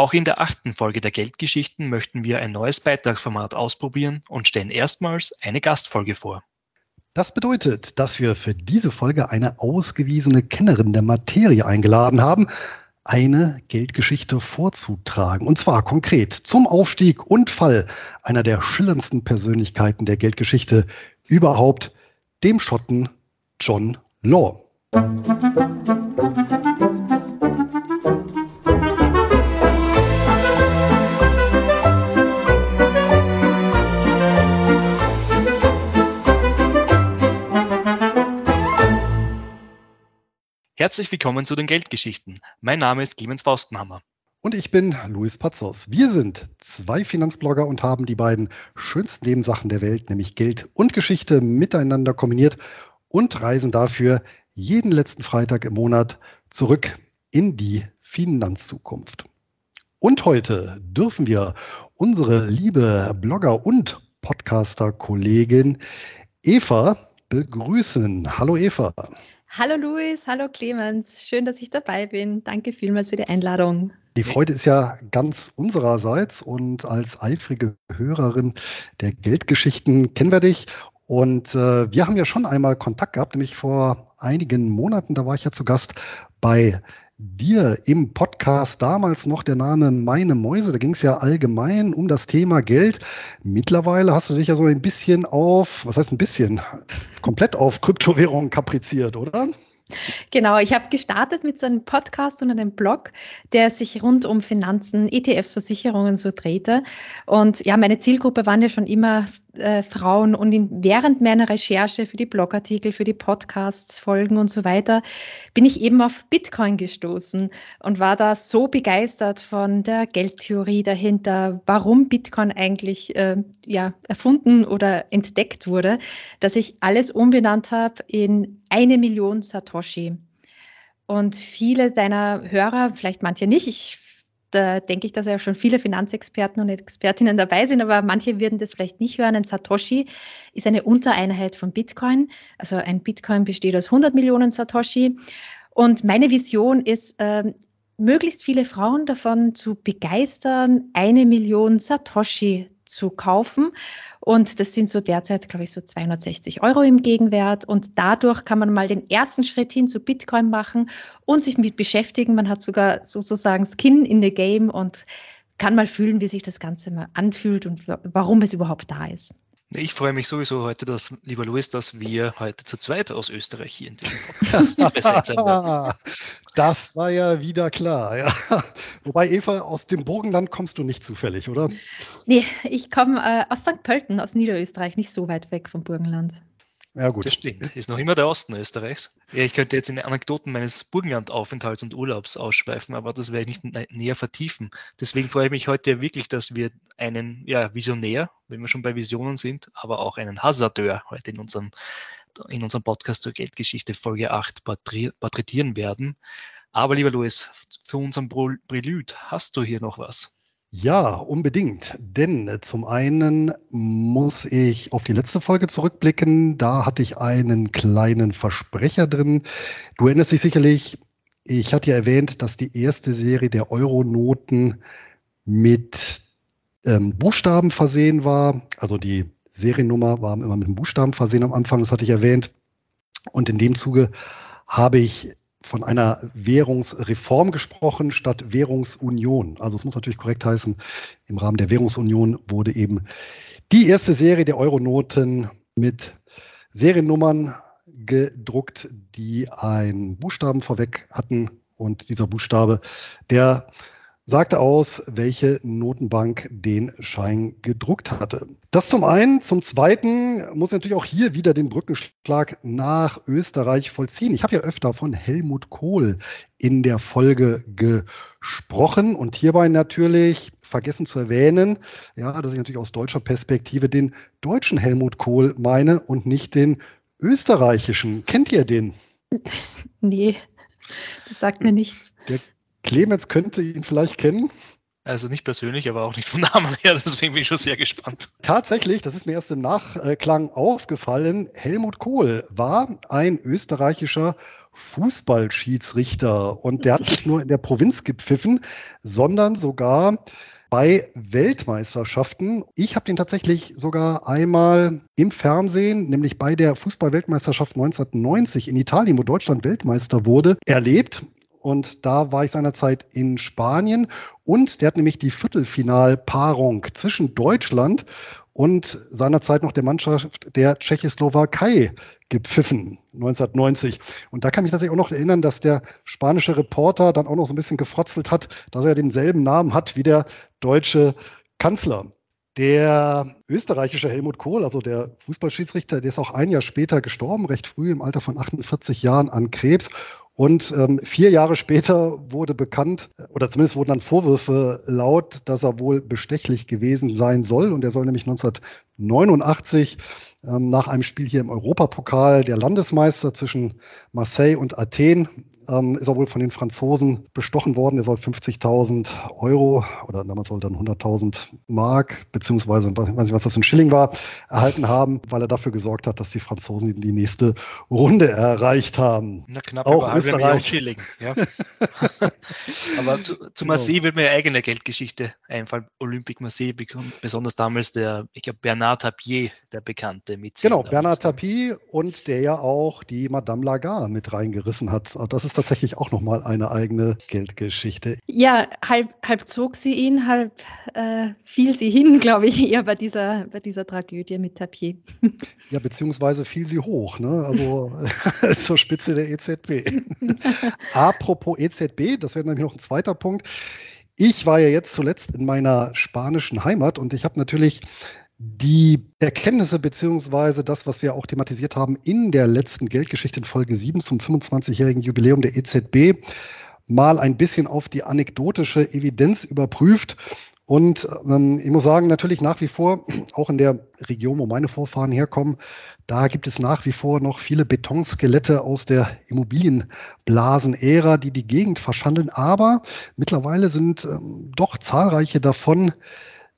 Auch in der achten Folge der Geldgeschichten möchten wir ein neues Beitragsformat ausprobieren und stellen erstmals eine Gastfolge vor. Das bedeutet, dass wir für diese Folge eine ausgewiesene Kennerin der Materie eingeladen haben, eine Geldgeschichte vorzutragen. Und zwar konkret zum Aufstieg und Fall einer der schillerndsten Persönlichkeiten der Geldgeschichte überhaupt, dem Schotten John Law. Herzlich willkommen zu den Geldgeschichten. Mein Name ist Clemens Faustenhammer. Und ich bin Luis Pazos. Wir sind zwei Finanzblogger und haben die beiden schönsten Nebensachen der Welt, nämlich Geld und Geschichte, miteinander kombiniert und reisen dafür jeden letzten Freitag im Monat zurück in die Finanzzukunft. Und heute dürfen wir unsere liebe Blogger und Podcaster-Kollegin Eva begrüßen. Hallo Eva. Hallo Luis, hallo Clemens, schön, dass ich dabei bin. Danke vielmals für die Einladung. Die Freude ist ja ganz unsererseits und als eifrige Hörerin der Geldgeschichten kennen wir dich. Und äh, wir haben ja schon einmal Kontakt gehabt, nämlich vor einigen Monaten, da war ich ja zu Gast bei dir im Podcast damals noch der Name Meine Mäuse. Da ging es ja allgemein um das Thema Geld. Mittlerweile hast du dich ja so ein bisschen auf, was heißt ein bisschen, komplett auf Kryptowährungen kapriziert, oder? Genau, ich habe gestartet mit so einem Podcast und einem Blog, der sich rund um Finanzen, ETFs, Versicherungen so drehte. Und ja, meine Zielgruppe waren ja schon immer äh, Frauen und in, während meiner Recherche für die Blogartikel, für die Podcasts, Folgen und so weiter, bin ich eben auf Bitcoin gestoßen und war da so begeistert von der Geldtheorie dahinter, warum Bitcoin eigentlich äh, ja, erfunden oder entdeckt wurde, dass ich alles umbenannt habe in eine Million Satoshi. Und viele deiner Hörer, vielleicht manche nicht, ich da denke ich, dass ja schon viele Finanzexperten und Expertinnen dabei sind, aber manche würden das vielleicht nicht hören. Ein Satoshi ist eine Untereinheit von Bitcoin. Also ein Bitcoin besteht aus 100 Millionen Satoshi. Und meine Vision ist, äh, möglichst viele Frauen davon zu begeistern, eine Million Satoshi zu kaufen. Und das sind so derzeit, glaube ich, so 260 Euro im Gegenwert. Und dadurch kann man mal den ersten Schritt hin zu Bitcoin machen und sich mit beschäftigen. Man hat sogar sozusagen Skin in the Game und kann mal fühlen, wie sich das Ganze mal anfühlt und warum es überhaupt da ist. Ich freue mich sowieso heute, dass, lieber Luis, dass wir heute zu zweit aus Österreich hier in diesem Podcast werden. Das war ja wieder klar, ja. Wobei, Eva, aus dem Burgenland kommst du nicht zufällig, oder? Nee, ich komme äh, aus St. Pölten, aus Niederösterreich, nicht so weit weg vom Burgenland. Ja, gut. Das stimmt. Ist noch immer der Osten Österreichs. Ja, ich könnte jetzt in Anekdoten meines Burgenlandaufenthalts und Urlaubs ausschweifen, aber das werde ich nicht näher vertiefen. Deswegen freue ich mich heute wirklich, dass wir einen ja, Visionär, wenn wir schon bei Visionen sind, aber auch einen Hasardeur heute in unserem, in unserem Podcast zur Geldgeschichte Folge 8 porträtieren werden. Aber lieber Louis, für unseren Prelude hast du hier noch was? Ja, unbedingt. Denn zum einen muss ich auf die letzte Folge zurückblicken. Da hatte ich einen kleinen Versprecher drin. Du erinnerst dich sicherlich, ich hatte ja erwähnt, dass die erste Serie der Euronoten mit ähm, Buchstaben versehen war. Also die Seriennummer war immer mit einem Buchstaben versehen am Anfang, das hatte ich erwähnt. Und in dem Zuge habe ich von einer Währungsreform gesprochen statt Währungsunion. Also es muss natürlich korrekt heißen, im Rahmen der Währungsunion wurde eben die erste Serie der Euronoten mit Seriennummern gedruckt, die einen Buchstaben vorweg hatten. Und dieser Buchstabe, der sagte aus, welche Notenbank den Schein gedruckt hatte. Das zum einen. Zum zweiten muss ich natürlich auch hier wieder den Brückenschlag nach Österreich vollziehen. Ich habe ja öfter von Helmut Kohl in der Folge gesprochen und hierbei natürlich vergessen zu erwähnen, ja, dass ich natürlich aus deutscher Perspektive den deutschen Helmut Kohl meine und nicht den österreichischen. Kennt ihr den? Nee, das sagt mir nichts. Der Clemens könnte ihn vielleicht kennen. Also nicht persönlich, aber auch nicht vom Namen her, deswegen bin ich schon sehr gespannt. Tatsächlich, das ist mir erst im Nachklang aufgefallen, Helmut Kohl war ein österreichischer Fußballschiedsrichter und der hat nicht nur in der Provinz gepfiffen, sondern sogar bei Weltmeisterschaften. Ich habe den tatsächlich sogar einmal im Fernsehen, nämlich bei der Fußballweltmeisterschaft 1990 in Italien, wo Deutschland Weltmeister wurde, erlebt. Und da war ich seinerzeit in Spanien und der hat nämlich die Viertelfinalpaarung zwischen Deutschland und seinerzeit noch der Mannschaft der Tschechoslowakei gepfiffen, 1990. Und da kann ich mich tatsächlich auch noch erinnern, dass der spanische Reporter dann auch noch so ein bisschen gefrotzelt hat, dass er denselben Namen hat wie der deutsche Kanzler. Der österreichische Helmut Kohl, also der Fußballschiedsrichter, der ist auch ein Jahr später gestorben, recht früh im Alter von 48 Jahren an Krebs. Und ähm, vier Jahre später wurde bekannt, oder zumindest wurden dann Vorwürfe laut, dass er wohl bestechlich gewesen sein soll. Und er soll nämlich 1989 ähm, nach einem Spiel hier im Europapokal der Landesmeister zwischen Marseille und Athen ähm, ist er wohl von den Franzosen bestochen worden. Er soll 50.000 Euro oder damals soll dann 100.000 Mark, beziehungsweise, weiß nicht, was das in Schilling war, erhalten haben, weil er dafür gesorgt hat, dass die Franzosen in die nächste Runde erreicht haben. Na, knapp Auch über Österreich. Schilling, ja. Aber zu, zu genau. Marseille wird mir eine eigene Geldgeschichte einfallen. Olympique Marseille, besonders damals der, ich glaube, Bernard Tapie, der Bekannte mit. Genau, Bernard Tapie und der ja auch die Madame Lagarde mit reingerissen hat. Das ist tatsächlich auch nochmal eine eigene Geldgeschichte. Ja, halb, halb zog sie ihn, halb äh, fiel sie hin, glaube ich, eher bei dieser, bei dieser Tragödie mit Tapier. Ja, beziehungsweise fiel sie hoch, ne? also zur Spitze der EZB. Apropos EZB, das wäre nämlich noch ein zweiter Punkt. Ich war ja jetzt zuletzt in meiner spanischen Heimat und ich habe natürlich die Erkenntnisse beziehungsweise das, was wir auch thematisiert haben in der letzten Geldgeschichte in Folge 7 zum 25-jährigen Jubiläum der EZB, mal ein bisschen auf die anekdotische Evidenz überprüft. Und ähm, ich muss sagen, natürlich nach wie vor, auch in der Region, wo meine Vorfahren herkommen, da gibt es nach wie vor noch viele Betonskelette aus der Immobilienblasen-Ära, die die Gegend verschandeln. Aber mittlerweile sind ähm, doch zahlreiche davon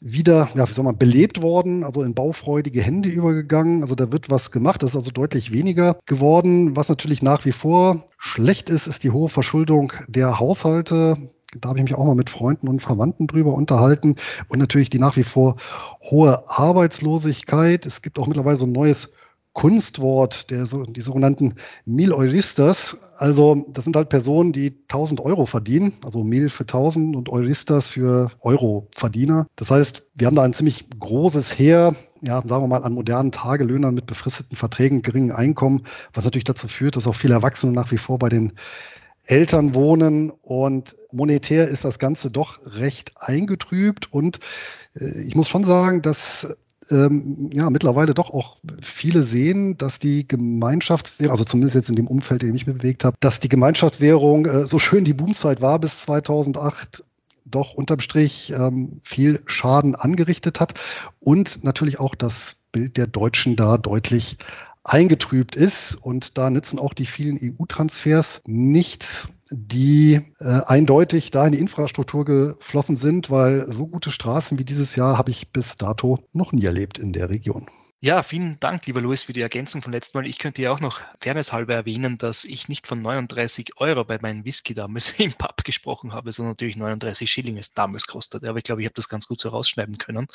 wieder, ja, wie soll man, belebt worden, also in baufreudige Hände übergegangen. Also da wird was gemacht, das ist also deutlich weniger geworden. Was natürlich nach wie vor schlecht ist, ist die hohe Verschuldung der Haushalte. Da habe ich mich auch mal mit Freunden und Verwandten drüber unterhalten. Und natürlich die nach wie vor hohe Arbeitslosigkeit. Es gibt auch mittlerweile so ein neues Kunstwort, der die sogenannten Mil Euristas. Also das sind halt Personen, die 1000 Euro verdienen, also Mil für 1000 und Euristas für Euro-Verdiener. Das heißt, wir haben da ein ziemlich großes Heer, ja, sagen wir mal, an modernen Tagelöhnern mit befristeten Verträgen, geringen Einkommen, was natürlich dazu führt, dass auch viele Erwachsene nach wie vor bei den Eltern wohnen und monetär ist das Ganze doch recht eingetrübt und äh, ich muss schon sagen, dass ähm, ja mittlerweile doch auch viele sehen, dass die Gemeinschaftswährung, also zumindest jetzt in dem Umfeld, in dem ich mich bewegt habe, dass die Gemeinschaftswährung, äh, so schön die Boomzeit war bis 2008, doch unterm Strich ähm, viel Schaden angerichtet hat. Und natürlich auch das Bild der Deutschen da deutlich eingetrübt ist. Und da nützen auch die vielen EU-Transfers nichts, die äh, eindeutig da in die Infrastruktur geflossen sind, weil so gute Straßen wie dieses Jahr habe ich bis dato noch nie erlebt in der Region. Ja, vielen Dank, lieber Louis, für die Ergänzung von letztem Mal. Ich könnte ja auch noch fairnesshalber erwähnen, dass ich nicht von 39 Euro bei meinem Whisky damals im Pub gesprochen habe, sondern natürlich 39 Schilling es damals kostet. Aber ich glaube, ich habe das ganz gut so rausschneiden können.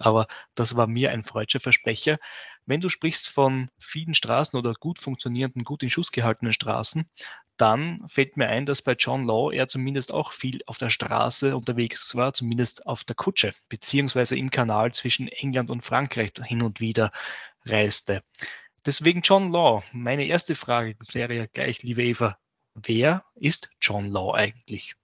Aber das war mir ein freudscher Versprecher. Wenn du sprichst von vielen Straßen oder gut funktionierenden, gut in Schuss gehaltenen Straßen, dann fällt mir ein, dass bei John Law er zumindest auch viel auf der Straße unterwegs war, zumindest auf der Kutsche, beziehungsweise im Kanal zwischen England und Frankreich hin und wieder reiste. Deswegen John Law. Meine erste Frage wäre ja gleich, liebe Eva, wer ist John Law eigentlich?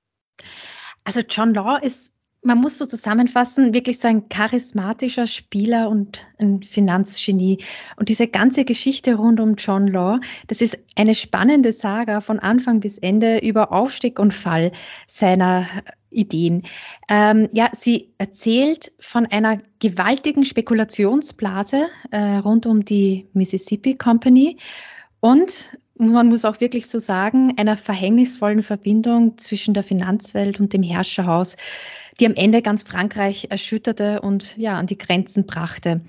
Also John Law ist man muss so zusammenfassen, wirklich so ein charismatischer Spieler und ein Finanzgenie. Und diese ganze Geschichte rund um John Law, das ist eine spannende Saga von Anfang bis Ende über Aufstieg und Fall seiner Ideen. Ähm, ja, sie erzählt von einer gewaltigen Spekulationsblase äh, rund um die Mississippi Company und man muss auch wirklich so sagen, einer verhängnisvollen Verbindung zwischen der Finanzwelt und dem Herrscherhaus die am Ende ganz Frankreich erschütterte und ja, an die Grenzen brachte.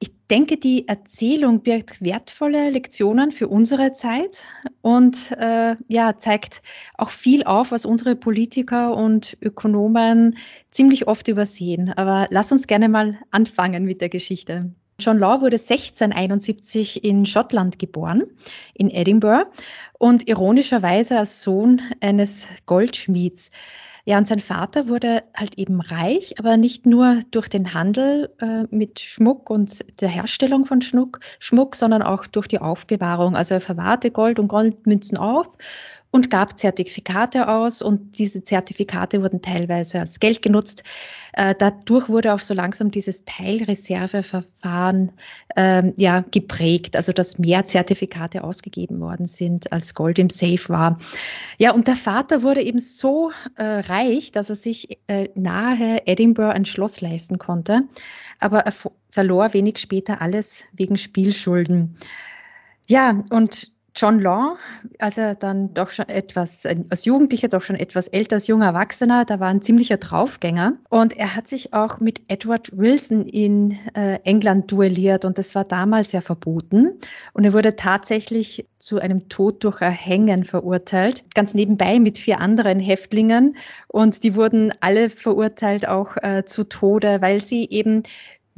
Ich denke, die Erzählung birgt wertvolle Lektionen für unsere Zeit und äh, ja, zeigt auch viel auf, was unsere Politiker und Ökonomen ziemlich oft übersehen. Aber lass uns gerne mal anfangen mit der Geschichte. John Law wurde 1671 in Schottland geboren, in Edinburgh, und ironischerweise als Sohn eines Goldschmieds. Ja, und sein Vater wurde halt eben reich, aber nicht nur durch den Handel äh, mit Schmuck und der Herstellung von Schmuck, Schmuck, sondern auch durch die Aufbewahrung. Also er verwahrte Gold und Goldmünzen auf und gab Zertifikate aus und diese Zertifikate wurden teilweise als Geld genutzt. Äh, dadurch wurde auch so langsam dieses Teilreserveverfahren ähm, ja, geprägt, also dass mehr Zertifikate ausgegeben worden sind, als Gold im Safe war. Ja, und der Vater wurde eben so äh, reich, dass er sich äh, nahe Edinburgh ein Schloss leisten konnte, aber er verlor wenig später alles wegen Spielschulden. Ja, und John Law, als er dann doch schon etwas, als Jugendlicher, doch schon etwas älter als junger Erwachsener, da war ein ziemlicher Draufgänger. Und er hat sich auch mit Edward Wilson in äh, England duelliert und das war damals ja verboten. Und er wurde tatsächlich zu einem Tod durch Erhängen verurteilt, ganz nebenbei mit vier anderen Häftlingen. Und die wurden alle verurteilt auch äh, zu Tode, weil sie eben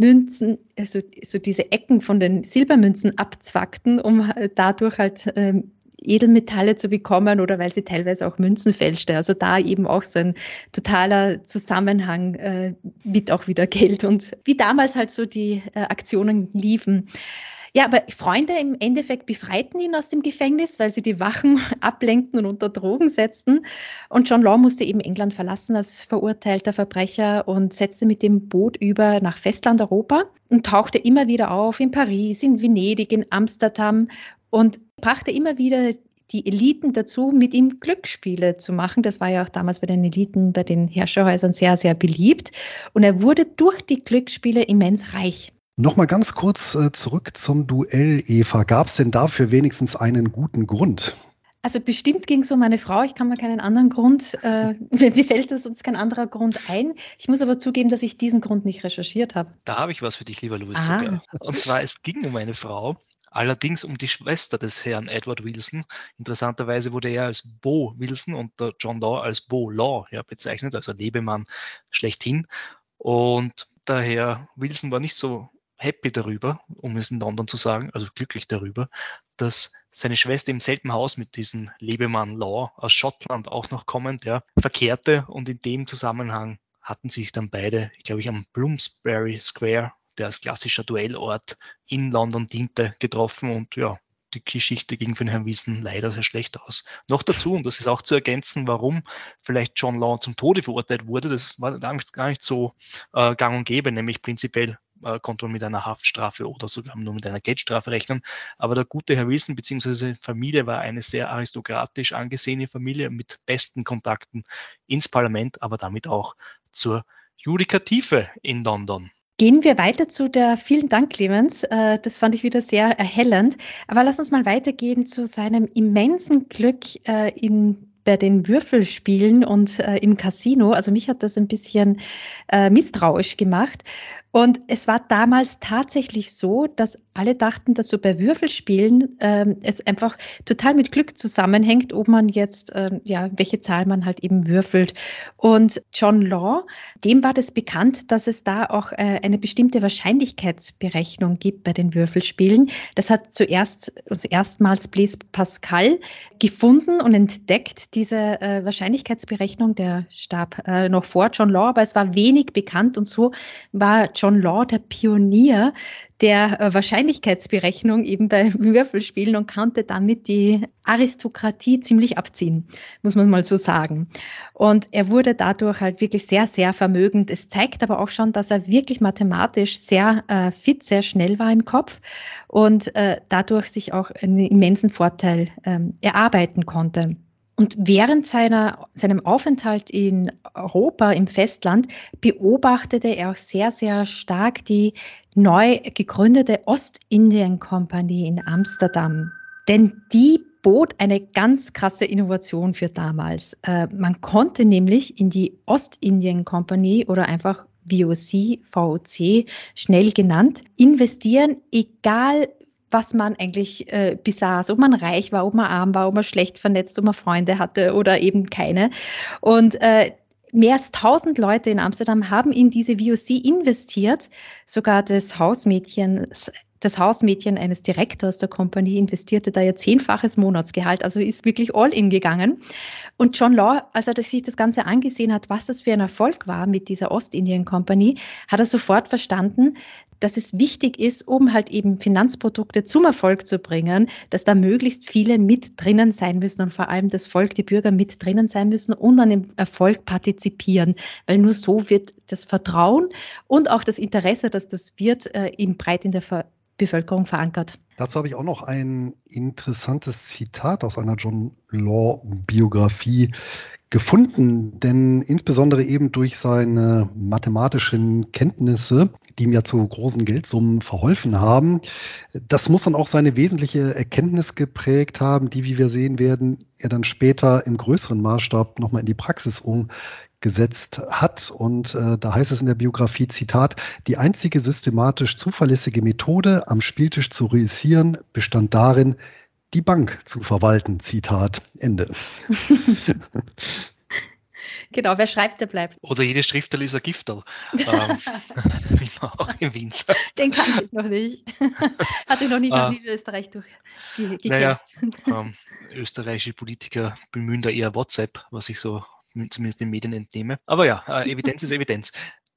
Münzen, also so diese Ecken von den Silbermünzen abzwackten, um dadurch halt ähm, Edelmetalle zu bekommen oder weil sie teilweise auch Münzen fälschte. Also da eben auch so ein totaler Zusammenhang äh, mit auch wieder Geld und wie damals halt so die äh, Aktionen liefen. Ja, aber Freunde im Endeffekt befreiten ihn aus dem Gefängnis, weil sie die Wachen ablenkten und unter Drogen setzten. Und John Law musste eben England verlassen als verurteilter Verbrecher und setzte mit dem Boot über nach Festlandeuropa und tauchte immer wieder auf in Paris, in Venedig, in Amsterdam und brachte immer wieder die Eliten dazu, mit ihm Glücksspiele zu machen. Das war ja auch damals bei den Eliten, bei den Herrscherhäusern sehr, sehr beliebt. Und er wurde durch die Glücksspiele immens reich. Nochmal ganz kurz äh, zurück zum Duell, Eva. Gab es denn dafür wenigstens einen guten Grund? Also bestimmt ging es um meine Frau. Ich kann mir keinen anderen Grund, äh, mir fällt das sonst kein anderer Grund ein. Ich muss aber zugeben, dass ich diesen Grund nicht recherchiert habe. Da habe ich was für dich, lieber Louis. Sogar. Und zwar, es ging um eine Frau, allerdings um die Schwester des Herrn Edward Wilson. Interessanterweise wurde er als Bo Wilson und der John Law als Bo Law ja, bezeichnet, also Lebemann schlechthin. Und der Herr Wilson war nicht so happy darüber, um es in London zu sagen, also glücklich darüber, dass seine Schwester im selben Haus mit diesem Lebemann Law aus Schottland auch noch kommend, ja, verkehrte und in dem Zusammenhang hatten sich dann beide, ich glaube ich, am Bloomsbury Square, der als klassischer Duellort in London diente, getroffen und ja, die Geschichte ging für den Herrn Wiesen leider sehr schlecht aus. Noch dazu, und das ist auch zu ergänzen, warum vielleicht John Law zum Tode verurteilt wurde, das war gar nicht so äh, gang und gäbe, nämlich prinzipiell äh, konnte man mit einer Haftstrafe oder sogar nur mit einer Geldstrafe rechnen. Aber der gute Herr Wilson bzw. Familie war eine sehr aristokratisch angesehene Familie mit besten Kontakten ins Parlament, aber damit auch zur Judikative in London. Gehen wir weiter zu der, vielen Dank, Clemens, äh, das fand ich wieder sehr erhellend. Aber lass uns mal weitergehen zu seinem immensen Glück äh, in bei den Würfelspielen und äh, im Casino. Also mich hat das ein bisschen misstrauisch gemacht. Und es war damals tatsächlich so, dass alle dachten, dass so bei Würfelspielen ähm, es einfach total mit Glück zusammenhängt, ob man jetzt, ähm, ja, welche Zahl man halt eben würfelt. Und John Law, dem war das bekannt, dass es da auch äh, eine bestimmte Wahrscheinlichkeitsberechnung gibt bei den Würfelspielen. Das hat zuerst, also erstmals Blaise Pascal gefunden und entdeckt, diese äh, Wahrscheinlichkeitsberechnung, der starb äh, noch vor John Law, aber es war wenig bekannt und so war John Law der Pionier der äh, Wahrscheinlichkeitsberechnung eben bei Würfelspielen und konnte damit die Aristokratie ziemlich abziehen, muss man mal so sagen. Und er wurde dadurch halt wirklich sehr, sehr vermögend. Es zeigt aber auch schon, dass er wirklich mathematisch sehr äh, fit, sehr schnell war im Kopf und äh, dadurch sich auch einen immensen Vorteil ähm, erarbeiten konnte. Und während seiner, seinem Aufenthalt in Europa, im Festland, beobachtete er auch sehr, sehr stark die neu gegründete Ostindien-Kompanie in Amsterdam. Denn die bot eine ganz krasse Innovation für damals. Äh, man konnte nämlich in die Ostindien-Kompanie oder einfach VOC, VOC, schnell genannt, investieren, egal was man eigentlich äh, besaß, ob man reich war, ob man arm war, ob man schlecht vernetzt, ob man Freunde hatte oder eben keine. Und äh, mehr als 1000 Leute in Amsterdam haben in diese VOC investiert. Sogar das Hausmädchen, das Hausmädchen eines Direktors der Kompanie investierte da ja zehnfaches Monatsgehalt, also ist wirklich all in gegangen. Und John Law, als er sich das Ganze angesehen hat, was das für ein Erfolg war mit dieser Ostindien Company, hat er sofort verstanden, dass es wichtig ist, um halt eben Finanzprodukte zum Erfolg zu bringen, dass da möglichst viele mit drinnen sein müssen und vor allem das Volk, die Bürger mit drinnen sein müssen und an dem Erfolg partizipieren, weil nur so wird das Vertrauen und auch das Interesse, dass das wird, äh, eben breit in der Ver Bevölkerung verankert. Dazu habe ich auch noch ein interessantes Zitat aus einer John Law Biografie gefunden, denn insbesondere eben durch seine mathematischen Kenntnisse, die ihm ja zu großen Geldsummen verholfen haben, das muss dann auch seine wesentliche Erkenntnis geprägt haben, die, wie wir sehen werden, er dann später im größeren Maßstab nochmal in die Praxis umgesetzt hat. Und äh, da heißt es in der Biografie, Zitat, die einzige systematisch zuverlässige Methode, am Spieltisch zu reüssieren, bestand darin, die Bank zu verwalten. Zitat Ende. Genau, wer schreibt, der bleibt. Oder jede Schriftel ist ein Gifterl. ähm, wie man auch im Winzer. Den kann ich noch nicht. Hatte ich noch nicht nach Niederösterreich durchgekämpft. Naja, ähm, österreichische Politiker bemühen da eher WhatsApp, was ich so zumindest den Medien entnehme. Aber ja, äh, Evidenz ist Evidenz.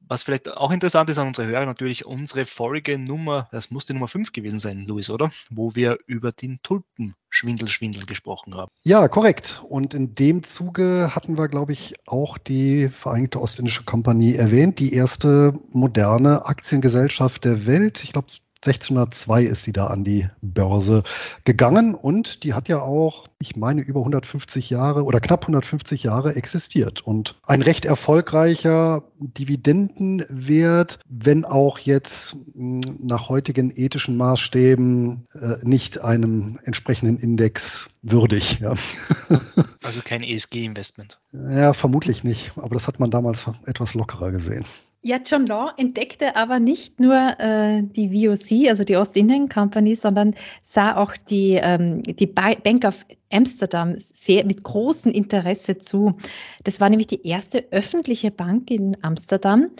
Was vielleicht auch interessant ist an unsere Hörer, natürlich unsere Folge Nummer, das muss die Nummer 5 gewesen sein, Luis, oder? Wo wir über den Tulpenschwindel-Schwindel gesprochen haben. Ja, korrekt. Und in dem Zuge hatten wir, glaube ich, auch die Vereinigte Ostindische Kompanie erwähnt, die erste moderne Aktiengesellschaft der Welt. Ich glaube, 1602 ist sie da an die Börse gegangen und die hat ja auch, ich meine, über 150 Jahre oder knapp 150 Jahre existiert und ein recht erfolgreicher Dividendenwert, wenn auch jetzt hm, nach heutigen ethischen Maßstäben äh, nicht einem entsprechenden Index würdig. Ja. Also kein ESG-Investment. Ja, vermutlich nicht, aber das hat man damals etwas lockerer gesehen. Ja, John Law entdeckte aber nicht nur äh, die VOC, also die Ostindien Company, sondern sah auch die, ähm, die Bank of Amsterdam sehr mit großem Interesse zu. Das war nämlich die erste öffentliche Bank in Amsterdam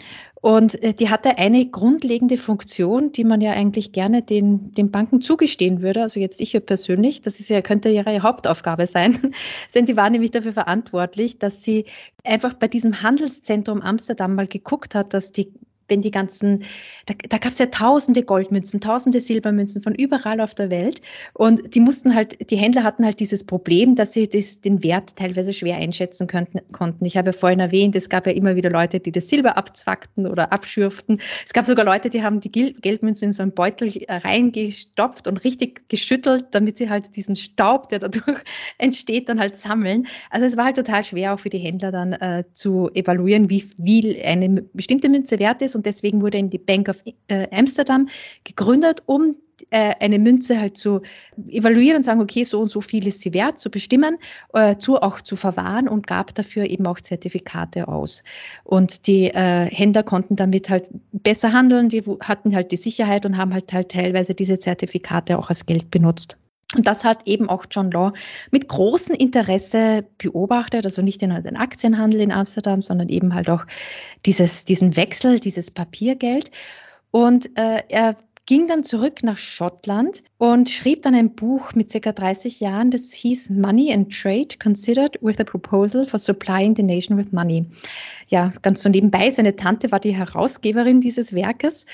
und äh, die hatte eine grundlegende Funktion, die man ja eigentlich gerne den, den Banken zugestehen würde. Also jetzt ich persönlich, das ist ja, könnte ihre Hauptaufgabe sein, denn sie war nämlich dafür verantwortlich, dass sie einfach bei diesem Handelszentrum Amsterdam mal geguckt hat, dass die wenn die ganzen, da, da gab es ja tausende Goldmünzen, tausende Silbermünzen von überall auf der Welt. Und die mussten halt, die Händler hatten halt dieses Problem, dass sie das, den Wert teilweise schwer einschätzen könnten, konnten. Ich habe ja vorhin erwähnt, es gab ja immer wieder Leute, die das Silber abzwackten oder abschürften. Es gab sogar Leute, die haben die Geldmünzen in so einen Beutel äh, reingestopft und richtig geschüttelt, damit sie halt diesen Staub, der dadurch entsteht, dann halt sammeln. Also es war halt total schwer auch für die Händler dann äh, zu evaluieren, wie viel eine bestimmte Münze wert ist und deswegen wurde eben die Bank of äh, Amsterdam gegründet, um äh, eine Münze halt zu evaluieren und sagen, okay, so und so viel ist sie wert, zu bestimmen, äh, zu auch zu verwahren und gab dafür eben auch Zertifikate aus. Und die äh, Händler konnten damit halt besser handeln, die hatten halt die Sicherheit und haben halt, halt teilweise diese Zertifikate auch als Geld benutzt. Und das hat eben auch John Law mit großem Interesse beobachtet, also nicht nur den Aktienhandel in Amsterdam, sondern eben halt auch dieses, diesen Wechsel, dieses Papiergeld. Und äh, er ging dann zurück nach Schottland und schrieb dann ein Buch mit circa 30 Jahren, das hieß Money and Trade Considered with a Proposal for Supplying the Nation with Money. Ja, ganz so nebenbei, seine Tante war die Herausgeberin dieses Werkes.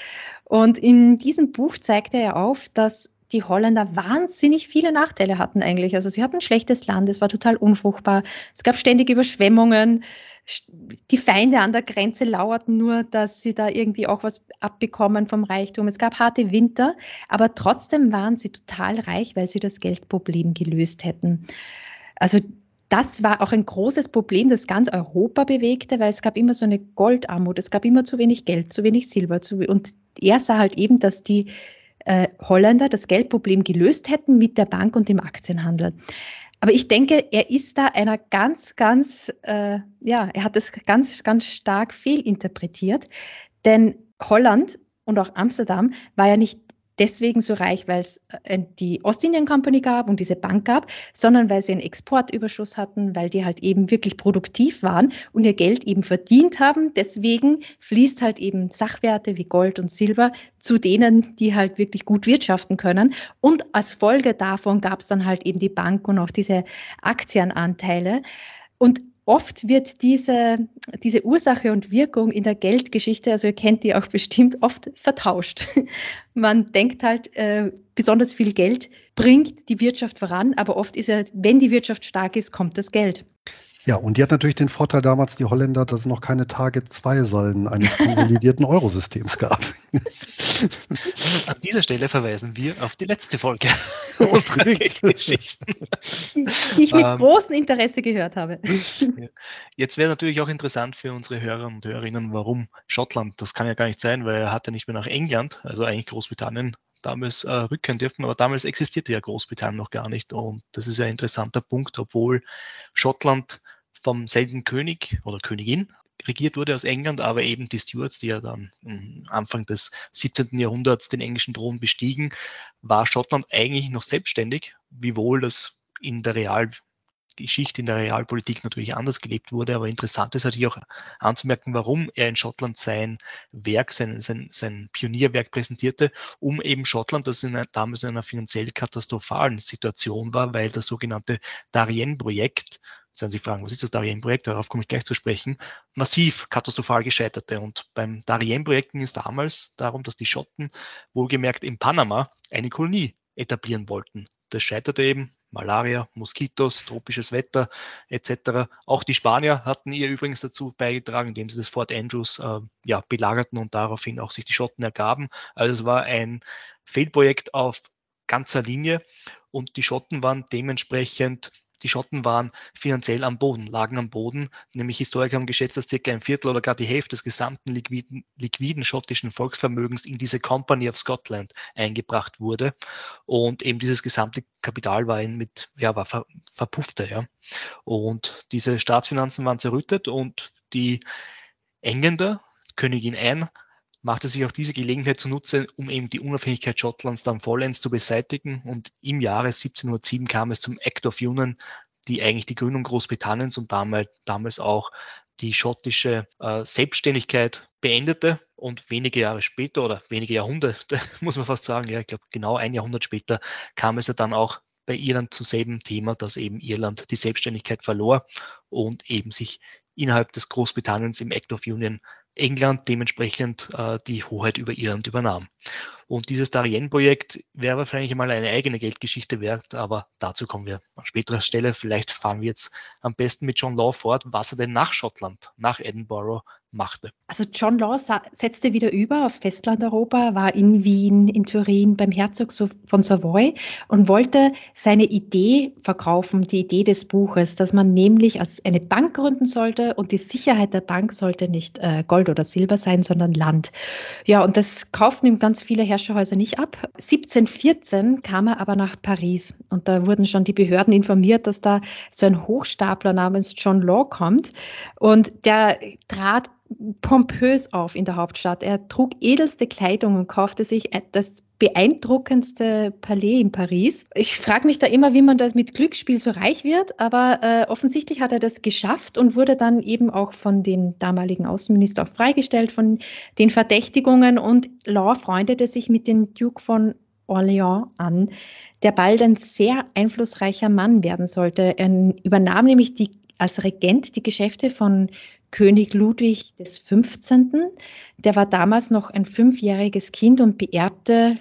Und in diesem Buch zeigte er auf, dass die Holländer wahnsinnig viele Nachteile hatten eigentlich. Also sie hatten ein schlechtes Land, es war total unfruchtbar, es gab ständig Überschwemmungen, die Feinde an der Grenze lauerten nur, dass sie da irgendwie auch was abbekommen vom Reichtum. Es gab harte Winter, aber trotzdem waren sie total reich, weil sie das Geldproblem gelöst hätten. Also das war auch ein großes Problem, das ganz Europa bewegte, weil es gab immer so eine Goldarmut, es gab immer zu wenig Geld, zu wenig Silber. Zu, und er sah halt eben, dass die äh, Holländer das Geldproblem gelöst hätten mit der Bank und dem Aktienhandel. Aber ich denke, er ist da einer ganz, ganz, äh, ja, er hat das ganz, ganz stark fehlinterpretiert. Denn Holland und auch Amsterdam war ja nicht deswegen so reich, weil es äh, die Ostindien Company gab und diese Bank gab, sondern weil sie einen Exportüberschuss hatten, weil die halt eben wirklich produktiv waren und ihr Geld eben verdient haben. Deswegen fließt halt eben Sachwerte wie Gold und Silber zu denen, die halt wirklich gut wirtschaften können. Und als Folge davon gab es dann halt eben die Bank und auch diese Aktienanteile. Und oft wird diese, diese Ursache und Wirkung in der Geldgeschichte, also ihr kennt die auch bestimmt, oft vertauscht. Man denkt halt, äh, besonders viel Geld bringt die Wirtschaft voran, aber oft ist ja, wenn die Wirtschaft stark ist, kommt das Geld. Ja, und die hat natürlich den Vorteil damals, die Holländer, dass es noch keine Target-2-Salden eines konsolidierten Eurosystems gab. An dieser Stelle verweisen wir auf die letzte Folge unserer Geldgeschichten. Die, die ich mit ähm, großem Interesse gehört habe. Jetzt wäre natürlich auch interessant für unsere Hörer und Hörerinnen, warum Schottland, das kann ja gar nicht sein, weil er hat ja nicht mehr nach England, also eigentlich Großbritannien, damals äh, rückkehren dürfen, aber damals existierte ja Großbritannien noch gar nicht. Und das ist ein interessanter Punkt, obwohl Schottland vom selben König oder Königin regiert wurde aus England, aber eben die Stuarts, die ja dann Anfang des 17. Jahrhunderts den englischen Thron bestiegen, war Schottland eigentlich noch selbstständig, wiewohl das in der Real Geschichte in der Realpolitik natürlich anders gelebt wurde. Aber interessant ist natürlich auch anzumerken, warum er in Schottland sein Werk, sein, sein, sein Pionierwerk präsentierte, um eben Schottland, das in, damals in einer finanziell katastrophalen Situation war, weil das sogenannte Darien-Projekt, werden Sie fragen, was ist das Darien-Projekt? Darauf komme ich gleich zu sprechen. Massiv katastrophal gescheiterte. Und beim Darien-Projekt ging es damals darum, dass die Schotten wohlgemerkt in Panama eine Kolonie etablieren wollten. Das scheiterte eben Malaria, Moskitos, tropisches Wetter etc. Auch die Spanier hatten ihr übrigens dazu beigetragen, indem sie das Fort Andrews äh, ja, belagerten und daraufhin auch sich die Schotten ergaben. Also es war ein Fehlprojekt auf ganzer Linie und die Schotten waren dementsprechend die Schotten waren finanziell am Boden, lagen am Boden. Nämlich Historiker haben geschätzt, dass circa ein Viertel oder gar die Hälfte des gesamten liquiden, liquiden schottischen Volksvermögens in diese Company of Scotland eingebracht wurde. Und eben dieses gesamte Kapital war mit, ja, war ver, verpuffte, ja. Und diese Staatsfinanzen waren zerrüttet und die Engländer, Königin Anne, machte sich auch diese Gelegenheit zunutze, um eben die Unabhängigkeit Schottlands dann vollends zu beseitigen. Und im Jahre 1707 kam es zum Act of Union, die eigentlich die Gründung Großbritanniens und damals, damals auch die schottische äh, Selbstständigkeit beendete. Und wenige Jahre später oder wenige Jahrhunderte, muss man fast sagen, ja, ich glaube genau ein Jahrhundert später, kam es ja dann auch bei Irland zu selben Thema, dass eben Irland die Selbstständigkeit verlor und eben sich innerhalb des Großbritanniens im Act of Union England dementsprechend äh, die Hoheit über Irland übernahm. Und dieses Darien-Projekt wäre wahrscheinlich mal eine eigene Geldgeschichte wert, aber dazu kommen wir an späterer Stelle. Vielleicht fahren wir jetzt am besten mit John Law fort, was er denn nach Schottland, nach Edinburgh machte. Also John Law setzte wieder über auf Festlandeuropa, war in Wien, in Turin beim Herzog von Savoy und wollte seine Idee verkaufen, die Idee des Buches, dass man nämlich als eine Bank gründen sollte und die Sicherheit der Bank sollte nicht äh, Gold oder Silber sein, sondern Land. Ja, und das kauften ihm ganz viele Herrscherhäuser nicht ab. 1714 kam er aber nach Paris und da wurden schon die Behörden informiert, dass da so ein Hochstapler namens John Law kommt und der trat pompös auf in der Hauptstadt. Er trug edelste Kleidung und kaufte sich das beeindruckendste Palais in Paris. Ich frage mich da immer, wie man das mit Glücksspiel so reich wird, aber äh, offensichtlich hat er das geschafft und wurde dann eben auch von dem damaligen Außenminister freigestellt von den Verdächtigungen und Law freundete sich mit dem Duke von Orléans an, der bald ein sehr einflussreicher Mann werden sollte. Er übernahm nämlich die, als Regent die Geschäfte von König Ludwig des 15. Der war damals noch ein fünfjähriges Kind und beerbte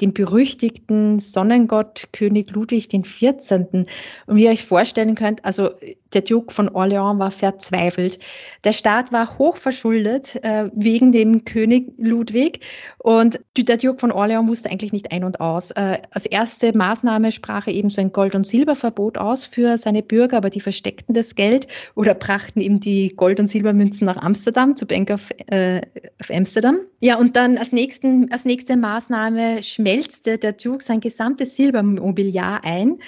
den berüchtigten Sonnengott König Ludwig den 14. Und wie ihr euch vorstellen könnt, also der Duke von Orléans war verzweifelt. Der Staat war hochverschuldet äh, wegen dem König Ludwig und der Duke von Orléans musste eigentlich nicht ein und aus. Äh, als erste Maßnahme sprach er eben so ein Gold- und Silberverbot aus für seine Bürger, aber die versteckten das Geld oder brachten ihm die Gold- und Silbermünzen nach Amsterdam, zu Bank of, äh, of Amsterdam. Ja, und dann als, nächsten, als nächste Maßnahme schmelzte der Duke sein gesamtes Silbermobiliar ein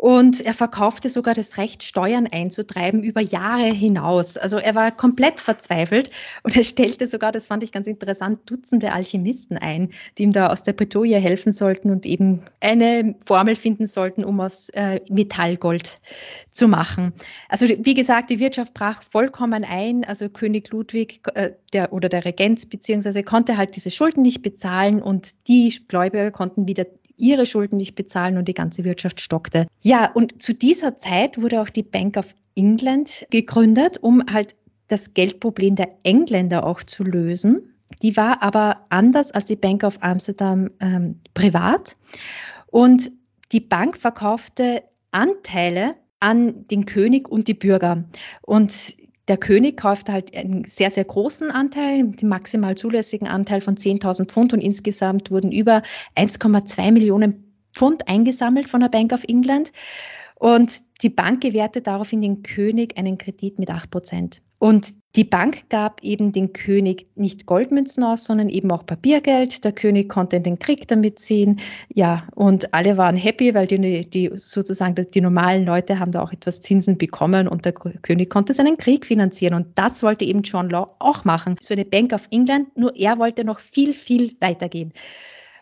Und er verkaufte sogar das Recht, Steuern einzutreiben über Jahre hinaus. Also er war komplett verzweifelt und er stellte sogar, das fand ich ganz interessant, Dutzende Alchemisten ein, die ihm da aus der Bretouille helfen sollten und eben eine Formel finden sollten, um aus äh, Metallgold zu machen. Also wie gesagt, die Wirtschaft brach vollkommen ein. Also König Ludwig äh, der, oder der Regent beziehungsweise konnte halt diese Schulden nicht bezahlen und die Gläubiger konnten wieder ihre Schulden nicht bezahlen und die ganze Wirtschaft stockte. Ja, und zu dieser Zeit wurde auch die Bank of England gegründet, um halt das Geldproblem der Engländer auch zu lösen. Die war aber anders als die Bank of Amsterdam ähm, privat. Und die Bank verkaufte Anteile an den König und die Bürger. Und der König kaufte halt einen sehr, sehr großen Anteil, den maximal zulässigen Anteil von 10.000 Pfund und insgesamt wurden über 1,2 Millionen Pfund eingesammelt von der Bank of England. Und die Bank gewährte daraufhin den König einen Kredit mit 8 Prozent. Und die Bank gab eben den König nicht Goldmünzen aus, sondern eben auch Papiergeld. Der König konnte in den Krieg damit ziehen. Ja, und alle waren happy, weil die, die sozusagen die normalen Leute haben da auch etwas Zinsen bekommen und der König konnte seinen Krieg finanzieren. Und das wollte eben John Law auch machen. So eine Bank of England, nur er wollte noch viel, viel weitergehen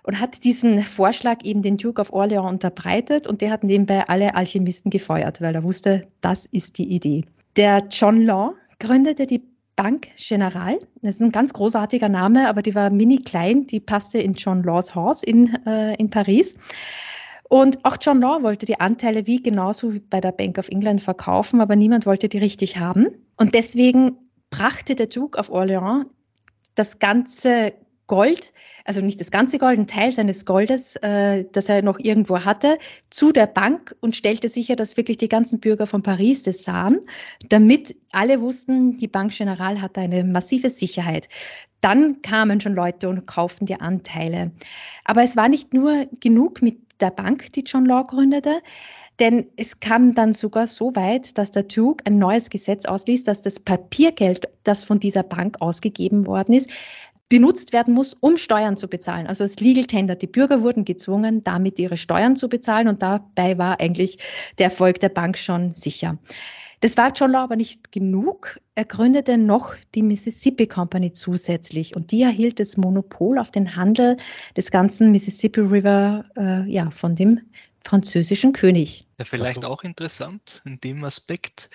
und hat diesen Vorschlag eben den Duke of Orleans unterbreitet und der hat nebenbei alle Alchemisten gefeuert, weil er wusste, das ist die Idee. Der John Law gründete die Bank General. Das ist ein ganz großartiger Name, aber die war mini klein, die passte in John Laws Haus in, äh, in Paris. Und auch John Law wollte die Anteile wie genauso wie bei der Bank of England verkaufen, aber niemand wollte die richtig haben. Und deswegen brachte der Duke of Orleans das ganze Gold, also nicht das ganze Gold, ein Teil seines Goldes, äh, das er noch irgendwo hatte, zu der Bank und stellte sicher, dass wirklich die ganzen Bürger von Paris das sahen, damit alle wussten, die Bank General hat eine massive Sicherheit. Dann kamen schon Leute und kauften die Anteile. Aber es war nicht nur genug mit der Bank, die John Law gründete. Denn es kam dann sogar so weit, dass der Duke ein neues Gesetz ausließ, dass das Papiergeld, das von dieser Bank ausgegeben worden ist, benutzt werden muss, um Steuern zu bezahlen. Also das Legal Tender. Die Bürger wurden gezwungen, damit ihre Steuern zu bezahlen und dabei war eigentlich der Erfolg der Bank schon sicher. Das war John Law aber nicht genug. Er gründete noch die Mississippi Company zusätzlich und die erhielt das Monopol auf den Handel des ganzen Mississippi River äh, ja, von dem französischen König. Ja, vielleicht also, auch interessant in dem Aspekt,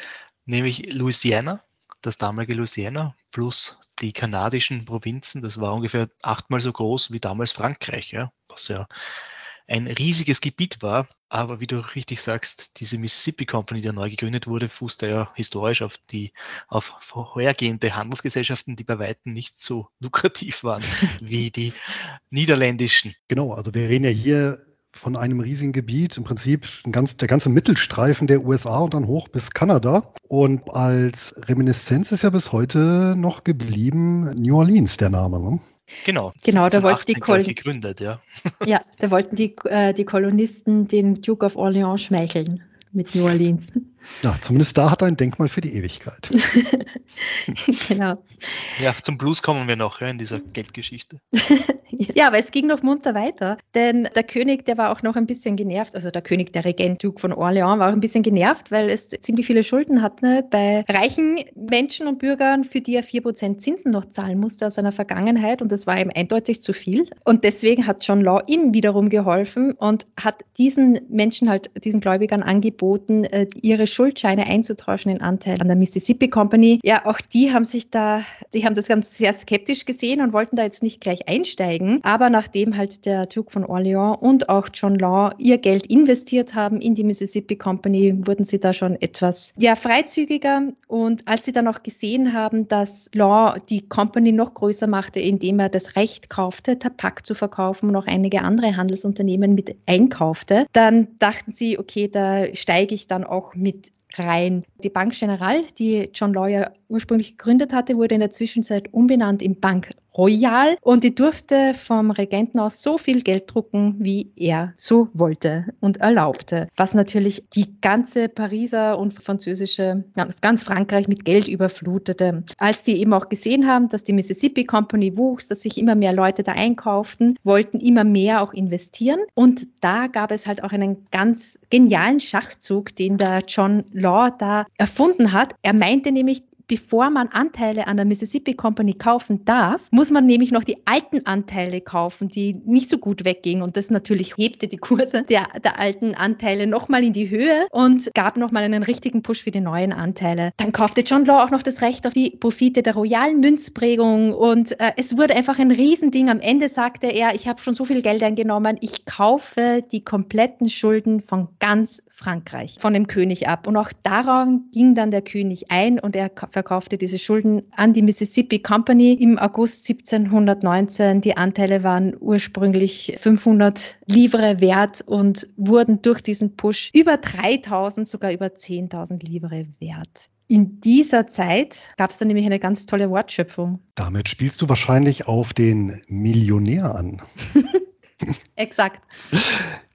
nämlich Louisiana das damalige Louisiana plus die kanadischen Provinzen, das war ungefähr achtmal so groß wie damals Frankreich, ja, was ja ein riesiges Gebiet war. Aber wie du richtig sagst, diese Mississippi Company, die neu gegründet wurde, fußte ja historisch auf die auf vorhergehende Handelsgesellschaften, die bei weitem nicht so lukrativ waren wie die niederländischen. Genau, also wir reden ja hier von einem riesigen Gebiet, im Prinzip ganz, der ganze Mittelstreifen der USA und dann hoch bis Kanada. Und als Reminiszenz ist ja bis heute noch geblieben New Orleans der Name. Ne? Genau. Genau, da wollten die Kol gegründet, ja. ja, da wollten die, äh, die Kolonisten dem Duke of Orleans schmeicheln mit New Orleans. Ja, zumindest da hat er ein Denkmal für die Ewigkeit. genau. Ja, zum Blues kommen wir noch ja, in dieser Geldgeschichte. ja, aber es ging noch munter weiter, denn der König, der war auch noch ein bisschen genervt, also der König, der Regent Duke von Orleans, war auch ein bisschen genervt, weil es ziemlich viele Schulden hatte bei reichen Menschen und Bürgern, für die er 4% Zinsen noch zahlen musste aus seiner Vergangenheit und das war ihm eindeutig zu viel. Und deswegen hat John Law ihm wiederum geholfen und hat diesen Menschen halt, diesen Gläubigern angeboten, äh, ihre Schuldscheine einzutauschen in Anteil an der Mississippi Company. Ja, auch die haben sich da, die haben das ganz sehr skeptisch gesehen und wollten da jetzt nicht gleich einsteigen. Aber nachdem halt der Duke von Orleans und auch John Law ihr Geld investiert haben in die Mississippi Company, wurden sie da schon etwas ja, freizügiger. Und als sie dann auch gesehen haben, dass Law die Company noch größer machte, indem er das Recht kaufte, Tabak zu verkaufen und auch einige andere Handelsunternehmen mit einkaufte, dann dachten sie, okay, da steige ich dann auch mit rein. Die Bank General, die John Lawyer ursprünglich gegründet hatte, wurde in der Zwischenzeit umbenannt in Bank Royal und die durfte vom Regenten aus so viel Geld drucken, wie er so wollte und erlaubte, was natürlich die ganze Pariser und französische, ganz Frankreich mit Geld überflutete. Als die eben auch gesehen haben, dass die Mississippi Company wuchs, dass sich immer mehr Leute da einkauften, wollten immer mehr auch investieren und da gab es halt auch einen ganz genialen Schachzug, den der John Law da erfunden hat. Er meinte nämlich, bevor man Anteile an der Mississippi Company kaufen darf, muss man nämlich noch die alten Anteile kaufen, die nicht so gut weggingen. Und das natürlich hebte die Kurse der, der alten Anteile nochmal in die Höhe und gab nochmal einen richtigen Push für die neuen Anteile. Dann kaufte John Law auch noch das Recht auf die Profite der royalen Münzprägung und äh, es wurde einfach ein Riesending. Am Ende sagte er, ich habe schon so viel Geld eingenommen, ich kaufe die kompletten Schulden von ganz Frankreich, von dem König ab. Und auch daran ging dann der König ein und er verkaufte diese Schulden an die Mississippi Company im August 1719. Die Anteile waren ursprünglich 500 Livre wert und wurden durch diesen Push über 3000, sogar über 10.000 Livre wert. In dieser Zeit gab es dann nämlich eine ganz tolle Wortschöpfung. Damit spielst du wahrscheinlich auf den Millionär an. Exakt.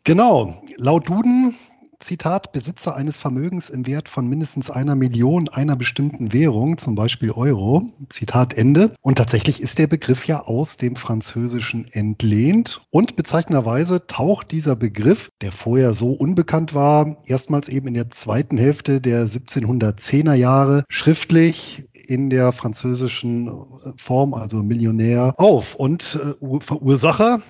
Genau. Laut Duden Zitat, Besitzer eines Vermögens im Wert von mindestens einer Million einer bestimmten Währung, zum Beispiel Euro. Zitat Ende. Und tatsächlich ist der Begriff ja aus dem Französischen entlehnt. Und bezeichnenderweise taucht dieser Begriff, der vorher so unbekannt war, erstmals eben in der zweiten Hälfte der 1710er Jahre schriftlich in der französischen Form, also Millionär, auf. Und äh, Verursacher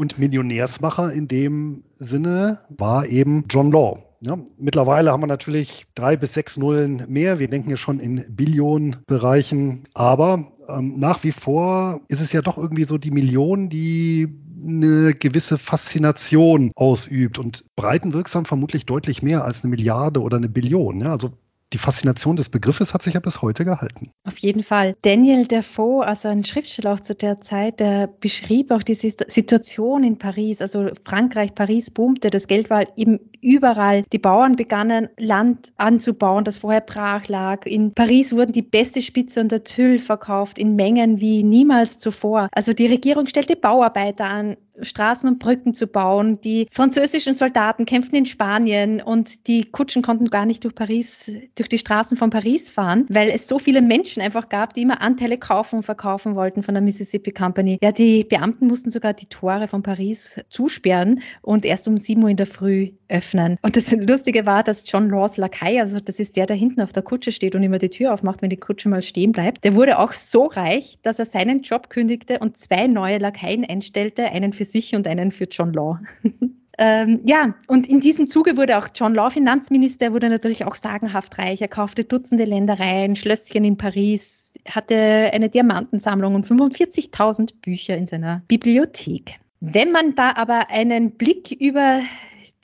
und Millionärsmacher in dem Sinne war eben John Law. Ja, mittlerweile haben wir natürlich drei bis sechs Nullen mehr. Wir denken ja schon in Billionenbereichen. Aber ähm, nach wie vor ist es ja doch irgendwie so die Million, die eine gewisse Faszination ausübt und breitenwirksam vermutlich deutlich mehr als eine Milliarde oder eine Billion. Ja, also die Faszination des Begriffes hat sich ja bis heute gehalten. Auf jeden Fall. Daniel Defoe, also ein Schriftsteller auch zu der Zeit, der beschrieb auch diese Situation in Paris. Also Frankreich, Paris boomte, das Geld war eben überall. Die Bauern begannen Land anzubauen, das vorher brach lag. In Paris wurden die beste Spitze und der Tüll verkauft in Mengen wie niemals zuvor. Also die Regierung stellte Bauarbeiter an, Straßen und Brücken zu bauen. Die französischen Soldaten kämpften in Spanien und die Kutschen konnten gar nicht durch Paris, durch die Straßen von Paris fahren, weil es so viele Menschen einfach gab, die immer Anteile kaufen und verkaufen wollten von der Mississippi Company. Ja, die Beamten mussten sogar die Tore von Paris zusperren und erst um sieben Uhr in der Früh öffnen. Und das Lustige war, dass John Laws Lakai, also das ist der, der hinten auf der Kutsche steht und immer die Tür aufmacht, wenn die Kutsche mal stehen bleibt, der wurde auch so reich, dass er seinen Job kündigte und zwei neue Lakaien einstellte, einen für sich und einen für John Law. ähm, ja, und in diesem Zuge wurde auch John Law Finanzminister, er wurde natürlich auch sagenhaft reich. Er kaufte Dutzende Ländereien, Schlösschen in Paris, hatte eine Diamantensammlung und 45.000 Bücher in seiner Bibliothek. Wenn man da aber einen Blick über